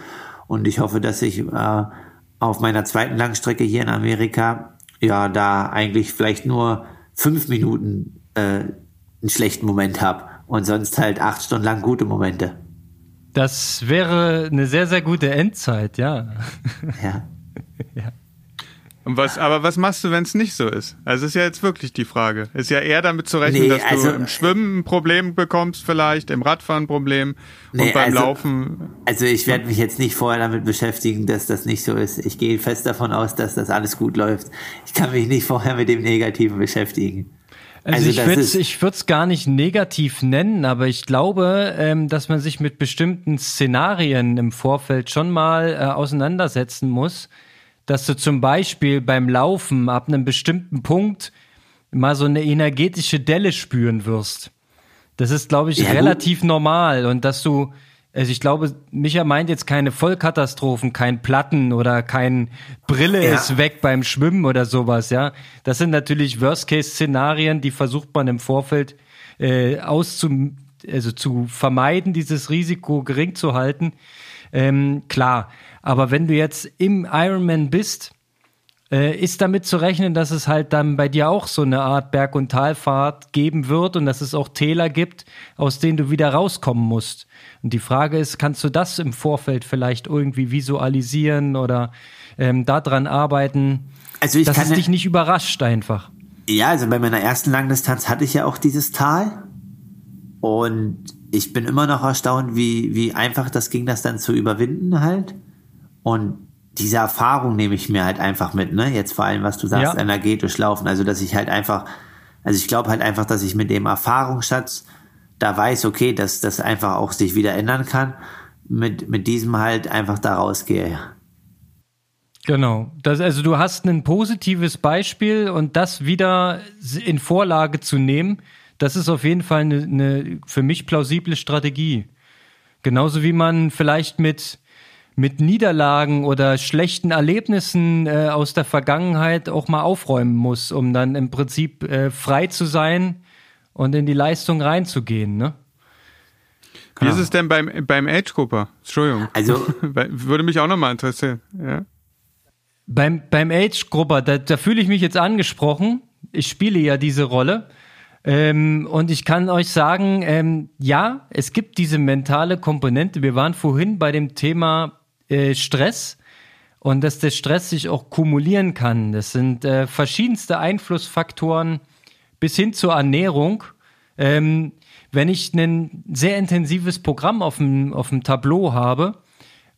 Und ich hoffe, dass ich äh, auf meiner zweiten Langstrecke hier in Amerika ja da eigentlich vielleicht nur fünf Minuten äh, einen schlechten Moment habe und sonst halt acht Stunden lang gute Momente.
Das wäre eine sehr, sehr gute Endzeit, ja.
Ja.
ja. Und was, aber was machst du, wenn es nicht so ist? Also ist ja jetzt wirklich die Frage. Ist ja eher damit zu rechnen, nee, dass also, du im Schwimmen ein Problem bekommst, vielleicht im Radfahren ein Problem nee, und beim
also,
Laufen.
Also ich werde mich jetzt nicht vorher damit beschäftigen, dass das nicht so ist. Ich gehe fest davon aus, dass das alles gut läuft. Ich kann mich nicht vorher mit dem Negativen beschäftigen.
Also, also ich würde es ich würd's gar nicht negativ nennen, aber ich glaube, ähm, dass man sich mit bestimmten Szenarien im Vorfeld schon mal äh, auseinandersetzen muss dass du zum Beispiel beim Laufen ab einem bestimmten Punkt mal so eine energetische Delle spüren wirst. Das ist, glaube ich, ja, relativ normal und dass du, also ich glaube, Micha meint jetzt keine Vollkatastrophen, kein Platten oder kein Brille ja. ist weg beim Schwimmen oder sowas, ja. Das sind natürlich Worst-Case-Szenarien, die versucht man im Vorfeld äh, auszu, also zu vermeiden, dieses Risiko gering zu halten. Ähm, klar, aber wenn du jetzt im Ironman bist, äh, ist damit zu rechnen, dass es halt dann bei dir auch so eine Art Berg- und Talfahrt geben wird und dass es auch Täler gibt, aus denen du wieder rauskommen musst. Und die Frage ist, kannst du das im Vorfeld vielleicht irgendwie visualisieren oder ähm, daran arbeiten, also ich dass es dich nicht überrascht einfach?
Ja, also bei meiner ersten Langdistanz hatte ich ja auch dieses Tal und ich bin immer noch erstaunt, wie, wie einfach das ging, das dann zu überwinden halt. Und diese Erfahrung nehme ich mir halt einfach mit, ne? Jetzt vor allem, was du sagst, ja. energetisch laufen. Also, dass ich halt einfach, also ich glaube halt einfach, dass ich mit dem Erfahrungsschatz da weiß, okay, dass das einfach auch sich wieder ändern kann. Mit, mit diesem halt einfach da rausgehe.
Genau. Das, also du hast ein positives Beispiel und das wieder in Vorlage zu nehmen, das ist auf jeden Fall eine, eine für mich plausible Strategie. Genauso wie man vielleicht mit mit Niederlagen oder schlechten Erlebnissen äh, aus der Vergangenheit auch mal aufräumen muss, um dann im Prinzip äh, frei zu sein und in die Leistung reinzugehen. Ne?
Wie ist es denn beim, beim Age-Grupper? Entschuldigung. Also, Würde mich auch nochmal interessieren. Ja.
Beim, beim Age-Grupper, da, da fühle ich mich jetzt angesprochen. Ich spiele ja diese Rolle. Ähm, und ich kann euch sagen, ähm, ja, es gibt diese mentale Komponente. Wir waren vorhin bei dem Thema äh, Stress und dass der Stress sich auch kumulieren kann. Das sind äh, verschiedenste Einflussfaktoren bis hin zur Ernährung. Ähm, wenn ich ein sehr intensives Programm auf dem, auf dem Tableau habe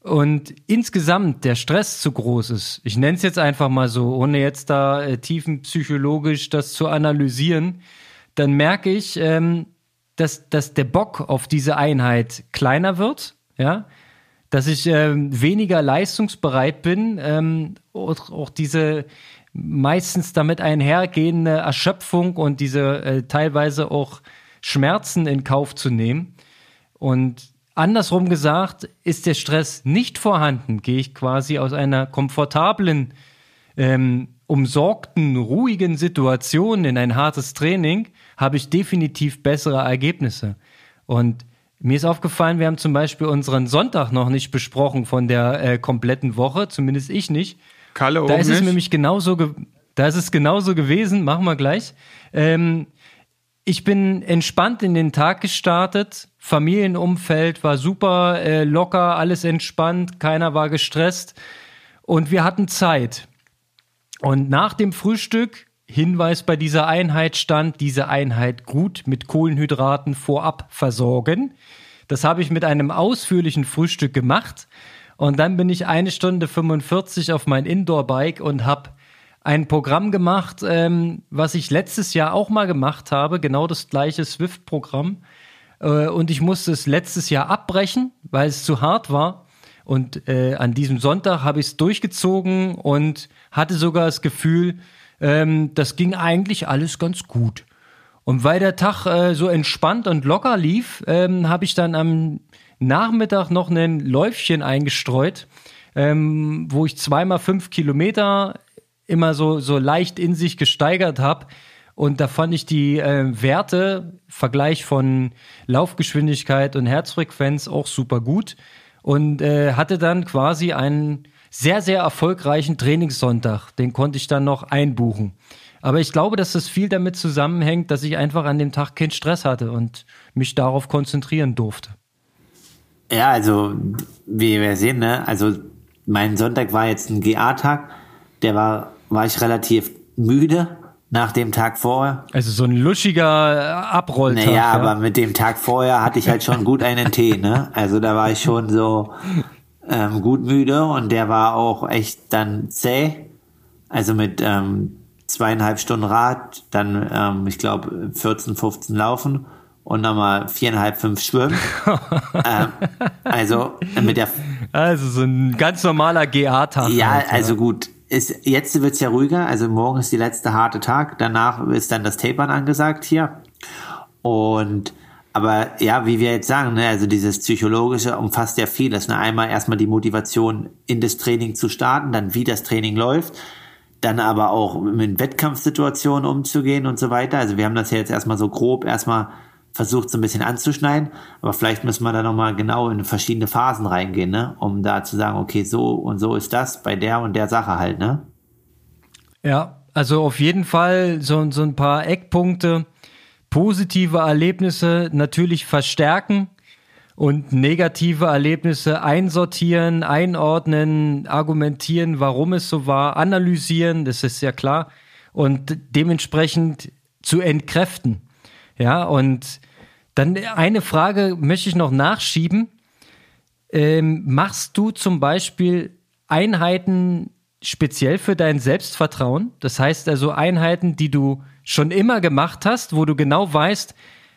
und insgesamt der Stress zu groß ist, ich nenne es jetzt einfach mal so, ohne jetzt da äh, tiefenpsychologisch das zu analysieren, dann merke ich, ähm, dass, dass der Bock auf diese Einheit kleiner wird, ja, dass ich ähm, weniger leistungsbereit bin, ähm, auch, auch, diese meistens damit einhergehende Erschöpfung und diese äh, teilweise auch Schmerzen in Kauf zu nehmen. Und andersrum gesagt, ist der Stress nicht vorhanden, gehe ich quasi aus einer komfortablen, ähm, umsorgten, ruhigen Situation in ein hartes Training, habe ich definitiv bessere Ergebnisse. Und mir ist aufgefallen, wir haben zum Beispiel unseren Sonntag noch nicht besprochen von der äh, kompletten Woche, zumindest ich nicht.
Kalle
da ist es
nicht.
nämlich genauso, da ist es genauso gewesen, machen wir gleich. Ähm, ich bin entspannt in den Tag gestartet. Familienumfeld war super, äh, locker, alles entspannt, keiner war gestresst und wir hatten Zeit. Und nach dem Frühstück, Hinweis bei dieser Einheit stand, diese Einheit gut mit Kohlenhydraten vorab versorgen. Das habe ich mit einem ausführlichen Frühstück gemacht. Und dann bin ich eine Stunde 45 auf mein Indoor-Bike und habe ein Programm gemacht, ähm, was ich letztes Jahr auch mal gemacht habe, genau das gleiche Swift-Programm. Äh, und ich musste es letztes Jahr abbrechen, weil es zu hart war. Und äh, an diesem Sonntag habe ich es durchgezogen und hatte sogar das Gefühl, ähm, das ging eigentlich alles ganz gut. Und weil der Tag äh, so entspannt und locker lief, ähm, habe ich dann am Nachmittag noch ein Läufchen eingestreut, ähm, wo ich zweimal fünf Kilometer immer so, so leicht in sich gesteigert habe. Und da fand ich die äh, Werte, Vergleich von Laufgeschwindigkeit und Herzfrequenz auch super gut und äh, hatte dann quasi einen sehr, sehr erfolgreichen Trainingssonntag. Den konnte ich dann noch einbuchen. Aber ich glaube, dass das viel damit zusammenhängt, dass ich einfach an dem Tag keinen Stress hatte und mich darauf konzentrieren durfte.
Ja, also wie wir sehen, ne, also mein Sonntag war jetzt ein GA-Tag, der war, war ich relativ müde nach dem Tag vorher.
Also so ein luschiger Abrolltag.
Naja, ja. aber mit dem Tag vorher hatte ich halt schon gut einen Tee, ne? Also da war ich schon so ähm, gut müde und der war auch echt dann zäh. Also mit ähm, zweieinhalb Stunden Rad, dann ähm, ich glaube 14, 15 Laufen und nochmal viereinhalb, fünf Schwimmen. ähm, also mit der.
Also so ein ganz normaler GA-Tag.
Ja, halt, also ja. gut. Ist, jetzt wird's ja ruhiger, also morgen ist die letzte harte Tag, danach ist dann das Tapern angesagt hier. Und aber ja, wie wir jetzt sagen, ne, also dieses Psychologische umfasst ja vieles. Ne? Einmal erstmal die Motivation, in das Training zu starten, dann wie das Training läuft, dann aber auch mit Wettkampfsituationen umzugehen und so weiter. Also wir haben das ja jetzt erstmal so grob erstmal versucht, so ein bisschen anzuschneiden, aber vielleicht müssen wir da nochmal genau in verschiedene Phasen reingehen, ne? um da zu sagen, okay, so und so ist das bei der und der Sache halt, ne?
Ja, also auf jeden Fall so, so ein paar Eckpunkte, positive Erlebnisse natürlich verstärken und negative Erlebnisse einsortieren, einordnen, argumentieren, warum es so war, analysieren, das ist ja klar, und dementsprechend zu entkräften. Ja, und dann eine Frage möchte ich noch nachschieben. Ähm, machst du zum Beispiel Einheiten speziell für dein Selbstvertrauen? Das heißt also Einheiten, die du schon immer gemacht hast, wo du genau weißt,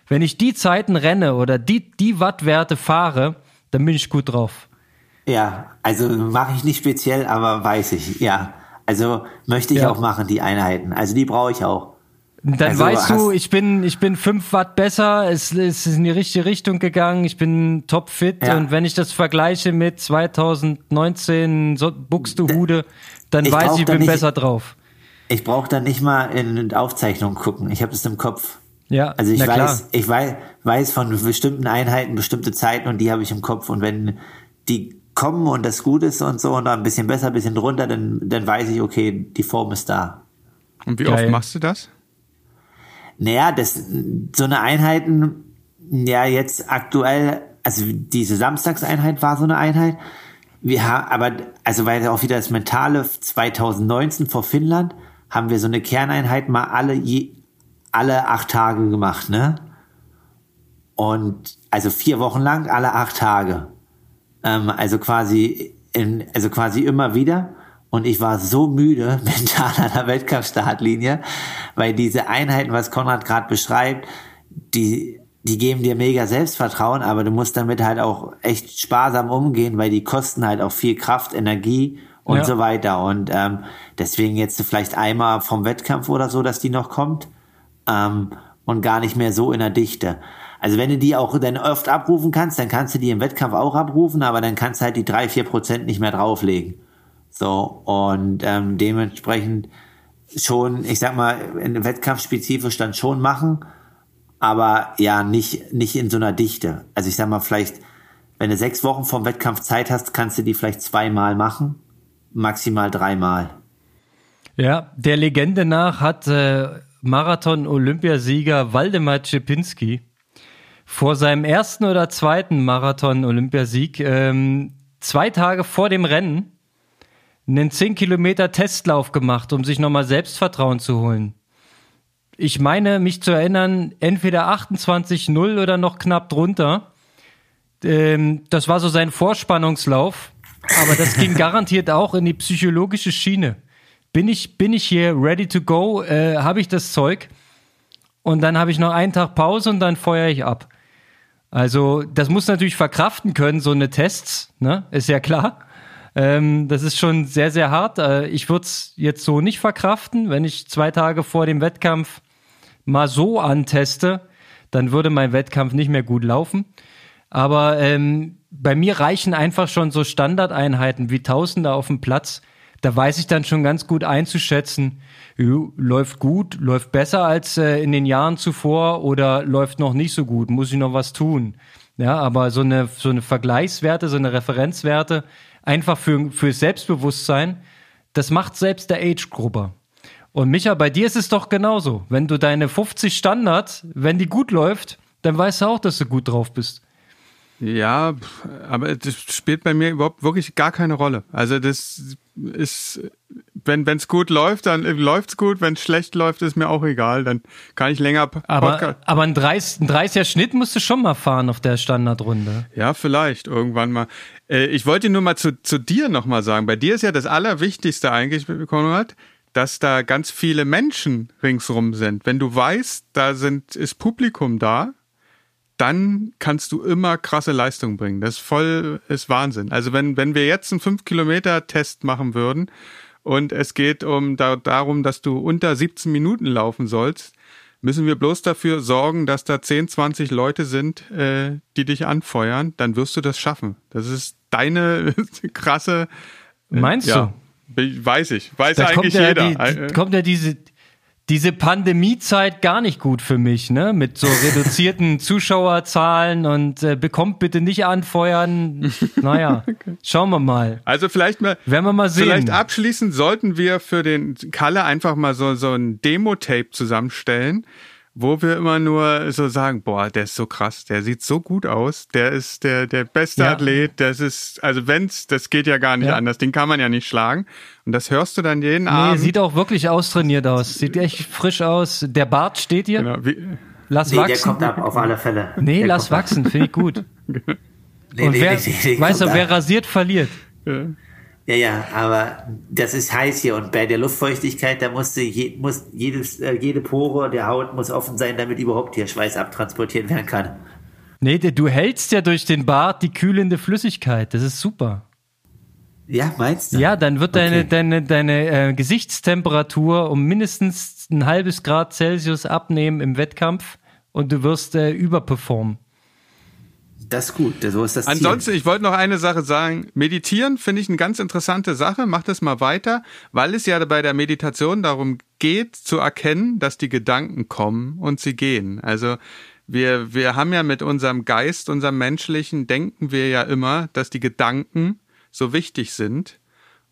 wenn ich die Zeiten renne oder die, die Wattwerte fahre, dann bin ich gut drauf.
Ja, also mache ich nicht speziell, aber weiß ich, ja. Also möchte ich ja. auch machen, die Einheiten. Also die brauche ich auch.
Dann also weißt du, ich bin, ich bin fünf Watt besser, es, es ist in die richtige Richtung gegangen, ich bin topfit ja. und wenn ich das vergleiche mit 2019 so, Buxtehude, dann ich weiß ich, ich bin nicht, besser drauf.
Ich brauche dann nicht mal in Aufzeichnungen gucken, ich habe das im Kopf.
Ja,
also ich weiß, klar. ich weiß, weiß von bestimmten Einheiten bestimmte Zeiten und die habe ich im Kopf und wenn die kommen und das gut ist und so und dann ein bisschen besser, ein bisschen drunter, dann, dann weiß ich, okay, die Form ist da.
Und wie Geil. oft machst du das?
Naja, das, so eine Einheiten, ja, jetzt aktuell, also diese Samstagseinheit war so eine Einheit. Wir haben, aber, also weil auch wieder das Mentale 2019 vor Finnland, haben wir so eine Kerneinheit mal alle, je, alle acht Tage gemacht, ne? Und, also vier Wochen lang, alle acht Tage. Ähm, also quasi, in, also quasi immer wieder. Und ich war so müde mental an der Wettkampfstartlinie, weil diese Einheiten, was Konrad gerade beschreibt, die, die geben dir mega Selbstvertrauen, aber du musst damit halt auch echt sparsam umgehen, weil die kosten halt auch viel Kraft, Energie und ja. so weiter. Und ähm, deswegen jetzt vielleicht einmal vom Wettkampf oder so, dass die noch kommt ähm, und gar nicht mehr so in der Dichte. Also wenn du die auch dann oft abrufen kannst, dann kannst du die im Wettkampf auch abrufen, aber dann kannst du halt die drei, vier Prozent nicht mehr drauflegen. So, und ähm, dementsprechend schon, ich sag mal, in Wettkampfspezifisch dann schon machen, aber ja, nicht, nicht in so einer Dichte. Also ich sag mal, vielleicht, wenn du sechs Wochen vom Wettkampf Zeit hast, kannst du die vielleicht zweimal machen, maximal dreimal.
Ja, der Legende nach hat äh, Marathon-Olympiasieger Waldemar Czepinski vor seinem ersten oder zweiten Marathon-Olympiasieg ähm, zwei Tage vor dem Rennen einen 10 Kilometer Testlauf gemacht, um sich nochmal Selbstvertrauen zu holen. Ich meine, mich zu erinnern, entweder 28-0 oder noch knapp drunter. Ähm, das war so sein Vorspannungslauf, aber das ging garantiert auch in die psychologische Schiene. Bin ich, bin ich hier ready to go? Äh, habe ich das Zeug? Und dann habe ich noch einen Tag Pause und dann feuere ich ab. Also, das muss natürlich verkraften können, so eine Tests, ne? Ist ja klar. Ähm, das ist schon sehr, sehr hart. Äh, ich würde es jetzt so nicht verkraften. Wenn ich zwei Tage vor dem Wettkampf mal so anteste, dann würde mein Wettkampf nicht mehr gut laufen. Aber ähm, bei mir reichen einfach schon so Standardeinheiten wie Tausender auf dem Platz. Da weiß ich dann schon ganz gut einzuschätzen, läuft gut, läuft besser als äh, in den Jahren zuvor oder läuft noch nicht so gut, muss ich noch was tun. Ja, aber so eine, so eine Vergleichswerte, so eine Referenzwerte, einfach für, für Selbstbewusstsein, das macht selbst der Age-Grupper. Und Micha, bei dir ist es doch genauso. Wenn du deine 50 Standard, wenn die gut läuft, dann weißt du auch, dass du gut drauf bist.
Ja, aber das spielt bei mir überhaupt wirklich gar keine Rolle. Also das ist, wenn es gut läuft, dann läuft's gut. Wenn es schlecht läuft, ist mir auch egal. Dann kann ich länger
Aber, aber ein 30, ein 30er Schnitt musst du schon mal fahren auf der Standardrunde.
Ja, vielleicht irgendwann mal. Äh, ich wollte nur mal zu, zu dir nochmal sagen. Bei dir ist ja das Allerwichtigste eigentlich, Konrad, dass da ganz viele Menschen ringsrum sind. Wenn du weißt, da sind, ist Publikum da, dann kannst du immer krasse Leistung bringen. Das ist voll, ist Wahnsinn. Also wenn, wenn wir jetzt einen 5-Kilometer-Test machen würden und es geht um da, darum, dass du unter 17 Minuten laufen sollst, müssen wir bloß dafür sorgen, dass da 10, 20 Leute sind, äh, die dich anfeuern, dann wirst du das schaffen. Das ist deine krasse.
Äh, Meinst ja,
du? Weiß ich. Weiß da eigentlich ja jeder.
Die, die, kommt ja diese, diese Pandemiezeit gar nicht gut für mich, ne? Mit so reduzierten Zuschauerzahlen und äh, bekommt bitte nicht anfeuern. Naja, okay. schauen wir mal.
Also vielleicht mal,
werden wir mal sehen.
Vielleicht abschließend sollten wir für den Kalle einfach mal so so ein Demo-Tape zusammenstellen wo wir immer nur so sagen, boah, der ist so krass, der sieht so gut aus, der ist der der beste ja. Athlet, das ist also wenn's, das geht ja gar nicht ja. anders, den kann man ja nicht schlagen und das hörst du dann jeden nee, Abend.
sieht auch wirklich austrainiert aus, sieht echt frisch aus. Der Bart steht hier. Genau, wie,
lass nee, wachsen. Der kommt ab auf alle Fälle.
Nee, der lass wachsen, finde ich gut. nee, und nee, wer, nee, weißt du, wer rasiert, verliert. Ja.
Ja, ja, aber das ist heiß hier und bei der Luftfeuchtigkeit, da musste je, muss jedes, äh, jede Pore der Haut muss offen sein, damit überhaupt hier Schweiß abtransportiert werden kann.
Nee, du hältst ja durch den Bart die kühlende Flüssigkeit. Das ist super.
Ja, meinst du?
Ja, dann wird deine, okay. deine, deine äh, Gesichtstemperatur um mindestens ein halbes Grad Celsius abnehmen im Wettkampf und du wirst äh, überperformen.
Das ist gut, so ist das
Ziel. Ansonsten, ich wollte noch eine Sache sagen. Meditieren finde ich eine ganz interessante Sache. Mach das mal weiter, weil es ja bei der Meditation darum geht, zu erkennen, dass die Gedanken kommen und sie gehen. Also wir, wir haben ja mit unserem Geist, unserem menschlichen, denken wir ja immer, dass die Gedanken so wichtig sind.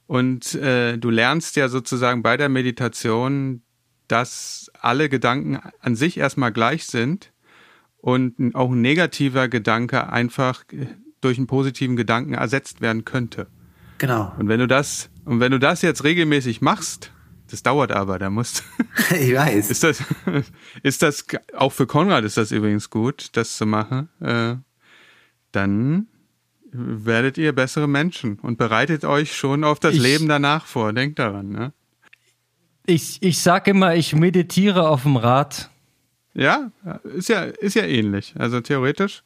Und äh, du lernst ja sozusagen bei der Meditation, dass alle Gedanken an sich erstmal gleich sind und auch ein negativer Gedanke einfach durch einen positiven Gedanken ersetzt werden könnte.
Genau.
Und wenn du das, und wenn du das jetzt regelmäßig machst, das dauert aber, da musst
Ich weiß.
Ist das, ist das, auch für Konrad ist das übrigens gut, das zu machen, äh, dann werdet ihr bessere Menschen und bereitet euch schon auf das ich, Leben danach vor. Denkt daran, ne?
Ich, ich sag immer, ich meditiere auf dem Rad
ja, ist ja, ist ja ähnlich. Also theoretisch.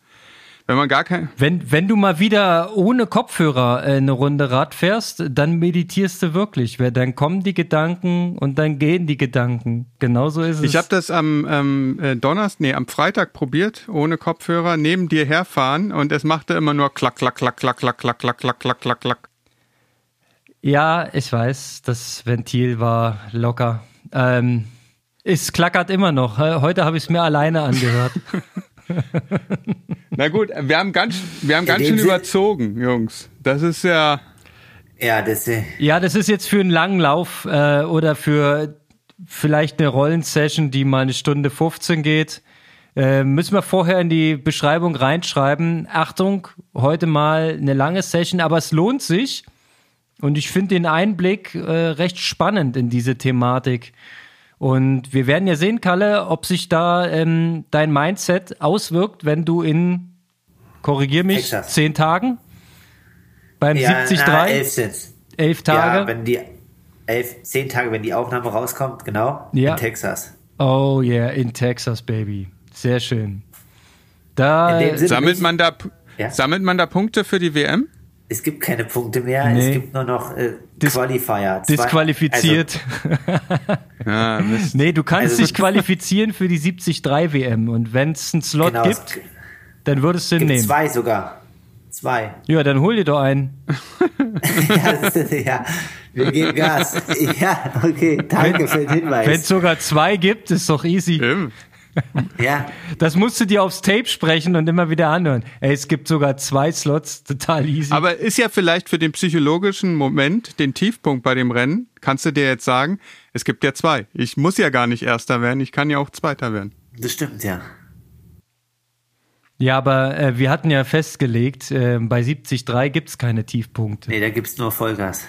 Wenn man gar kein.
Wenn, wenn du mal wieder ohne Kopfhörer äh, eine Runde Rad fährst, dann meditierst du wirklich. Weil dann kommen die Gedanken und dann gehen die Gedanken. Genauso ist es.
Ich habe das am ähm, äh, Donnerstag, nee, am Freitag probiert, ohne Kopfhörer, neben dir herfahren und es machte immer nur klack, klack, klack, klack, klack, klack, klack, klack, klack, klack, klack.
Ja, ich weiß, das Ventil war locker. Ähm, es klackert immer noch. Heute habe ich es mir alleine angehört.
Na gut, wir haben ganz, wir haben ganz schön überzogen, Jungs. Das ist ja.
Ja, das, äh,
ja, das ist jetzt für einen langen Lauf äh, oder für vielleicht eine Rollensession, die mal eine Stunde 15 geht. Äh, müssen wir vorher in die Beschreibung reinschreiben. Achtung, heute mal eine lange Session, aber es lohnt sich. Und ich finde den Einblick äh, recht spannend in diese Thematik. Und wir werden ja sehen, Kalle, ob sich da ähm, dein Mindset auswirkt, wenn du in, korrigier mich,
Exakt.
zehn Tagen beim
ja,
73
na, elf sind's.
elf Tage.
Ja, wenn die elf, zehn Tage, wenn die Aufnahme rauskommt, genau,
Ja.
in Texas.
oh yeah, in Texas, Baby. Sehr schön. Da,
In dem Sinne
Sammelt
nicht-
man da,
Ja.
sammelt man da Punkte für die WM?
Es gibt keine Punkte mehr,
Nee.
es gibt nur noch äh,
Dis-
Qualifier. Zwei-
disqualifiziert.
Ja, Mist.
nee, du kannst
Also-
dich qualifizieren für die 73 WM. Und wenn es einen Slot
Also, genau,
gibt, dann würdest du ihn nehmen.
zwei sogar. Zwei.
Ja, dann hol dir doch einen.
ja, ist, ja, wir geben Gas. Ja, okay, danke für den
Wenn es
Hinweis.
sogar zwei gibt, ist doch easy.
Stimmt.
Ja,
Das musst du dir aufs Tape sprechen und immer wieder anhören. Ey, es gibt sogar zwei Slots, total easy.
Aber ist ja vielleicht für den psychologischen Moment, den Tiefpunkt bei dem Rennen, kannst du dir jetzt sagen, es gibt ja zwei. Ich muss ja gar nicht Erster werden, ich kann ja auch Zweiter werden.
das stimmt, ja.
ja, aber äh, wir hatten ja festgelegt, äh, bei 73 gibt's keine Tiefpunkte.
Nee, da gibt's nur Vollgas.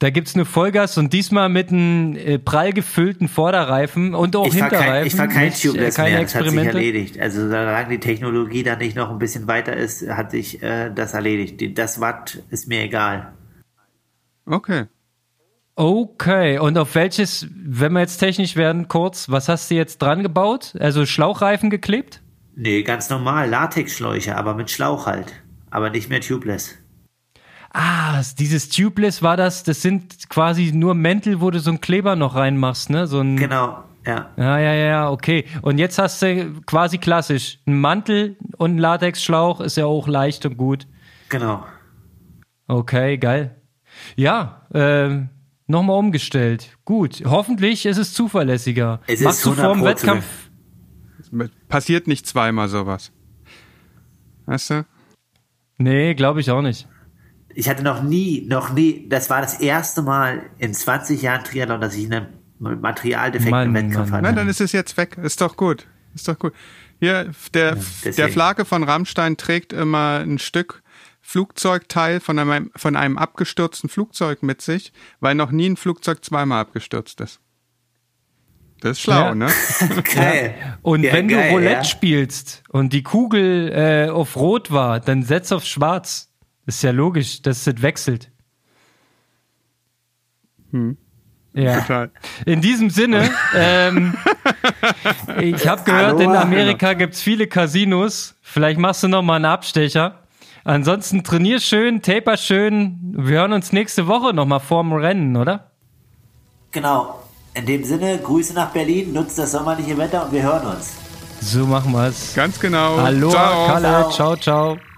Da gibt's nur Vollgas und diesmal mit einem äh, prall gefüllten Vorderreifen und auch
Ich fahr
Hinterreifen.
kein, ich fahr kein
nicht, äh,
Tubeless
keine
mehr, das hat sich erledigt. Also solange die Technologie da nicht noch ein bisschen weiter ist, hat sich äh, das erledigt. Das Watt ist mir egal.
Okay.
Okay, und auf welches, wenn wir jetzt technisch werden, kurz, was hast du jetzt dran gebaut? Also Schlauchreifen geklebt?
Nee, ganz normal, Latexschläuche, aber mit Schlauch halt. Aber nicht mehr tubeless.
Ah, dieses Tubeless war das, das sind quasi nur Mäntel, wo du so einen Kleber noch reinmachst, ne? So ein,
Genau, ja.
Ja, ja, ja, okay. Und jetzt hast du quasi klassisch einen Mantel und einen Latexschlauch, ist ja auch leicht und gut.
Genau.
Okay, geil. Ja, ähm, nochmal umgestellt. Gut. Hoffentlich ist es zuverlässiger.
Es
Machst
ist
du vor dem
100%
Wettkampf?
Passiert nicht zweimal sowas. Weißt du?
Nee, glaube ich auch nicht.
Ich hatte noch nie, noch nie, das war das erste Mal in 20 Jahren Triathlon, dass ich einen Materialdefekt
Mann,
im Wettkampf hatte.
Nein, dann ist es jetzt weg. Ist doch gut. Ist doch gut. Hier, der,
deswegen.
der Flake von Rammstein trägt immer ein Stück Flugzeugteil von einem, von einem abgestürzten Flugzeug mit sich, weil noch nie ein Flugzeug zweimal abgestürzt ist. Das ist schlau,
Ja.
ne?
Geil.
Und
Ja,
wenn
geil,
du Roulette
ja.
spielst und die Kugel äh, auf Rot war, dann setz auf Schwarz. Ist ja logisch, dass es wechselt. Ja.
Total.
In diesem Sinne, ähm, ich habe gehört, in
Aloha.
Amerika gibt's viele Casinos. Vielleicht machst du noch mal einen Abstecher. Ansonsten trainier schön, taper schön. Wir hören uns nächste Woche noch mal vorm Rennen, oder?
Genau. In dem Sinne, Grüße nach Berlin, nutzt das sommerliche Wetter und wir hören uns.
So machen wir's.
Ganz genau.
Hallo,
Ciao.
Kalle.
Ciao.
ciao. ciao.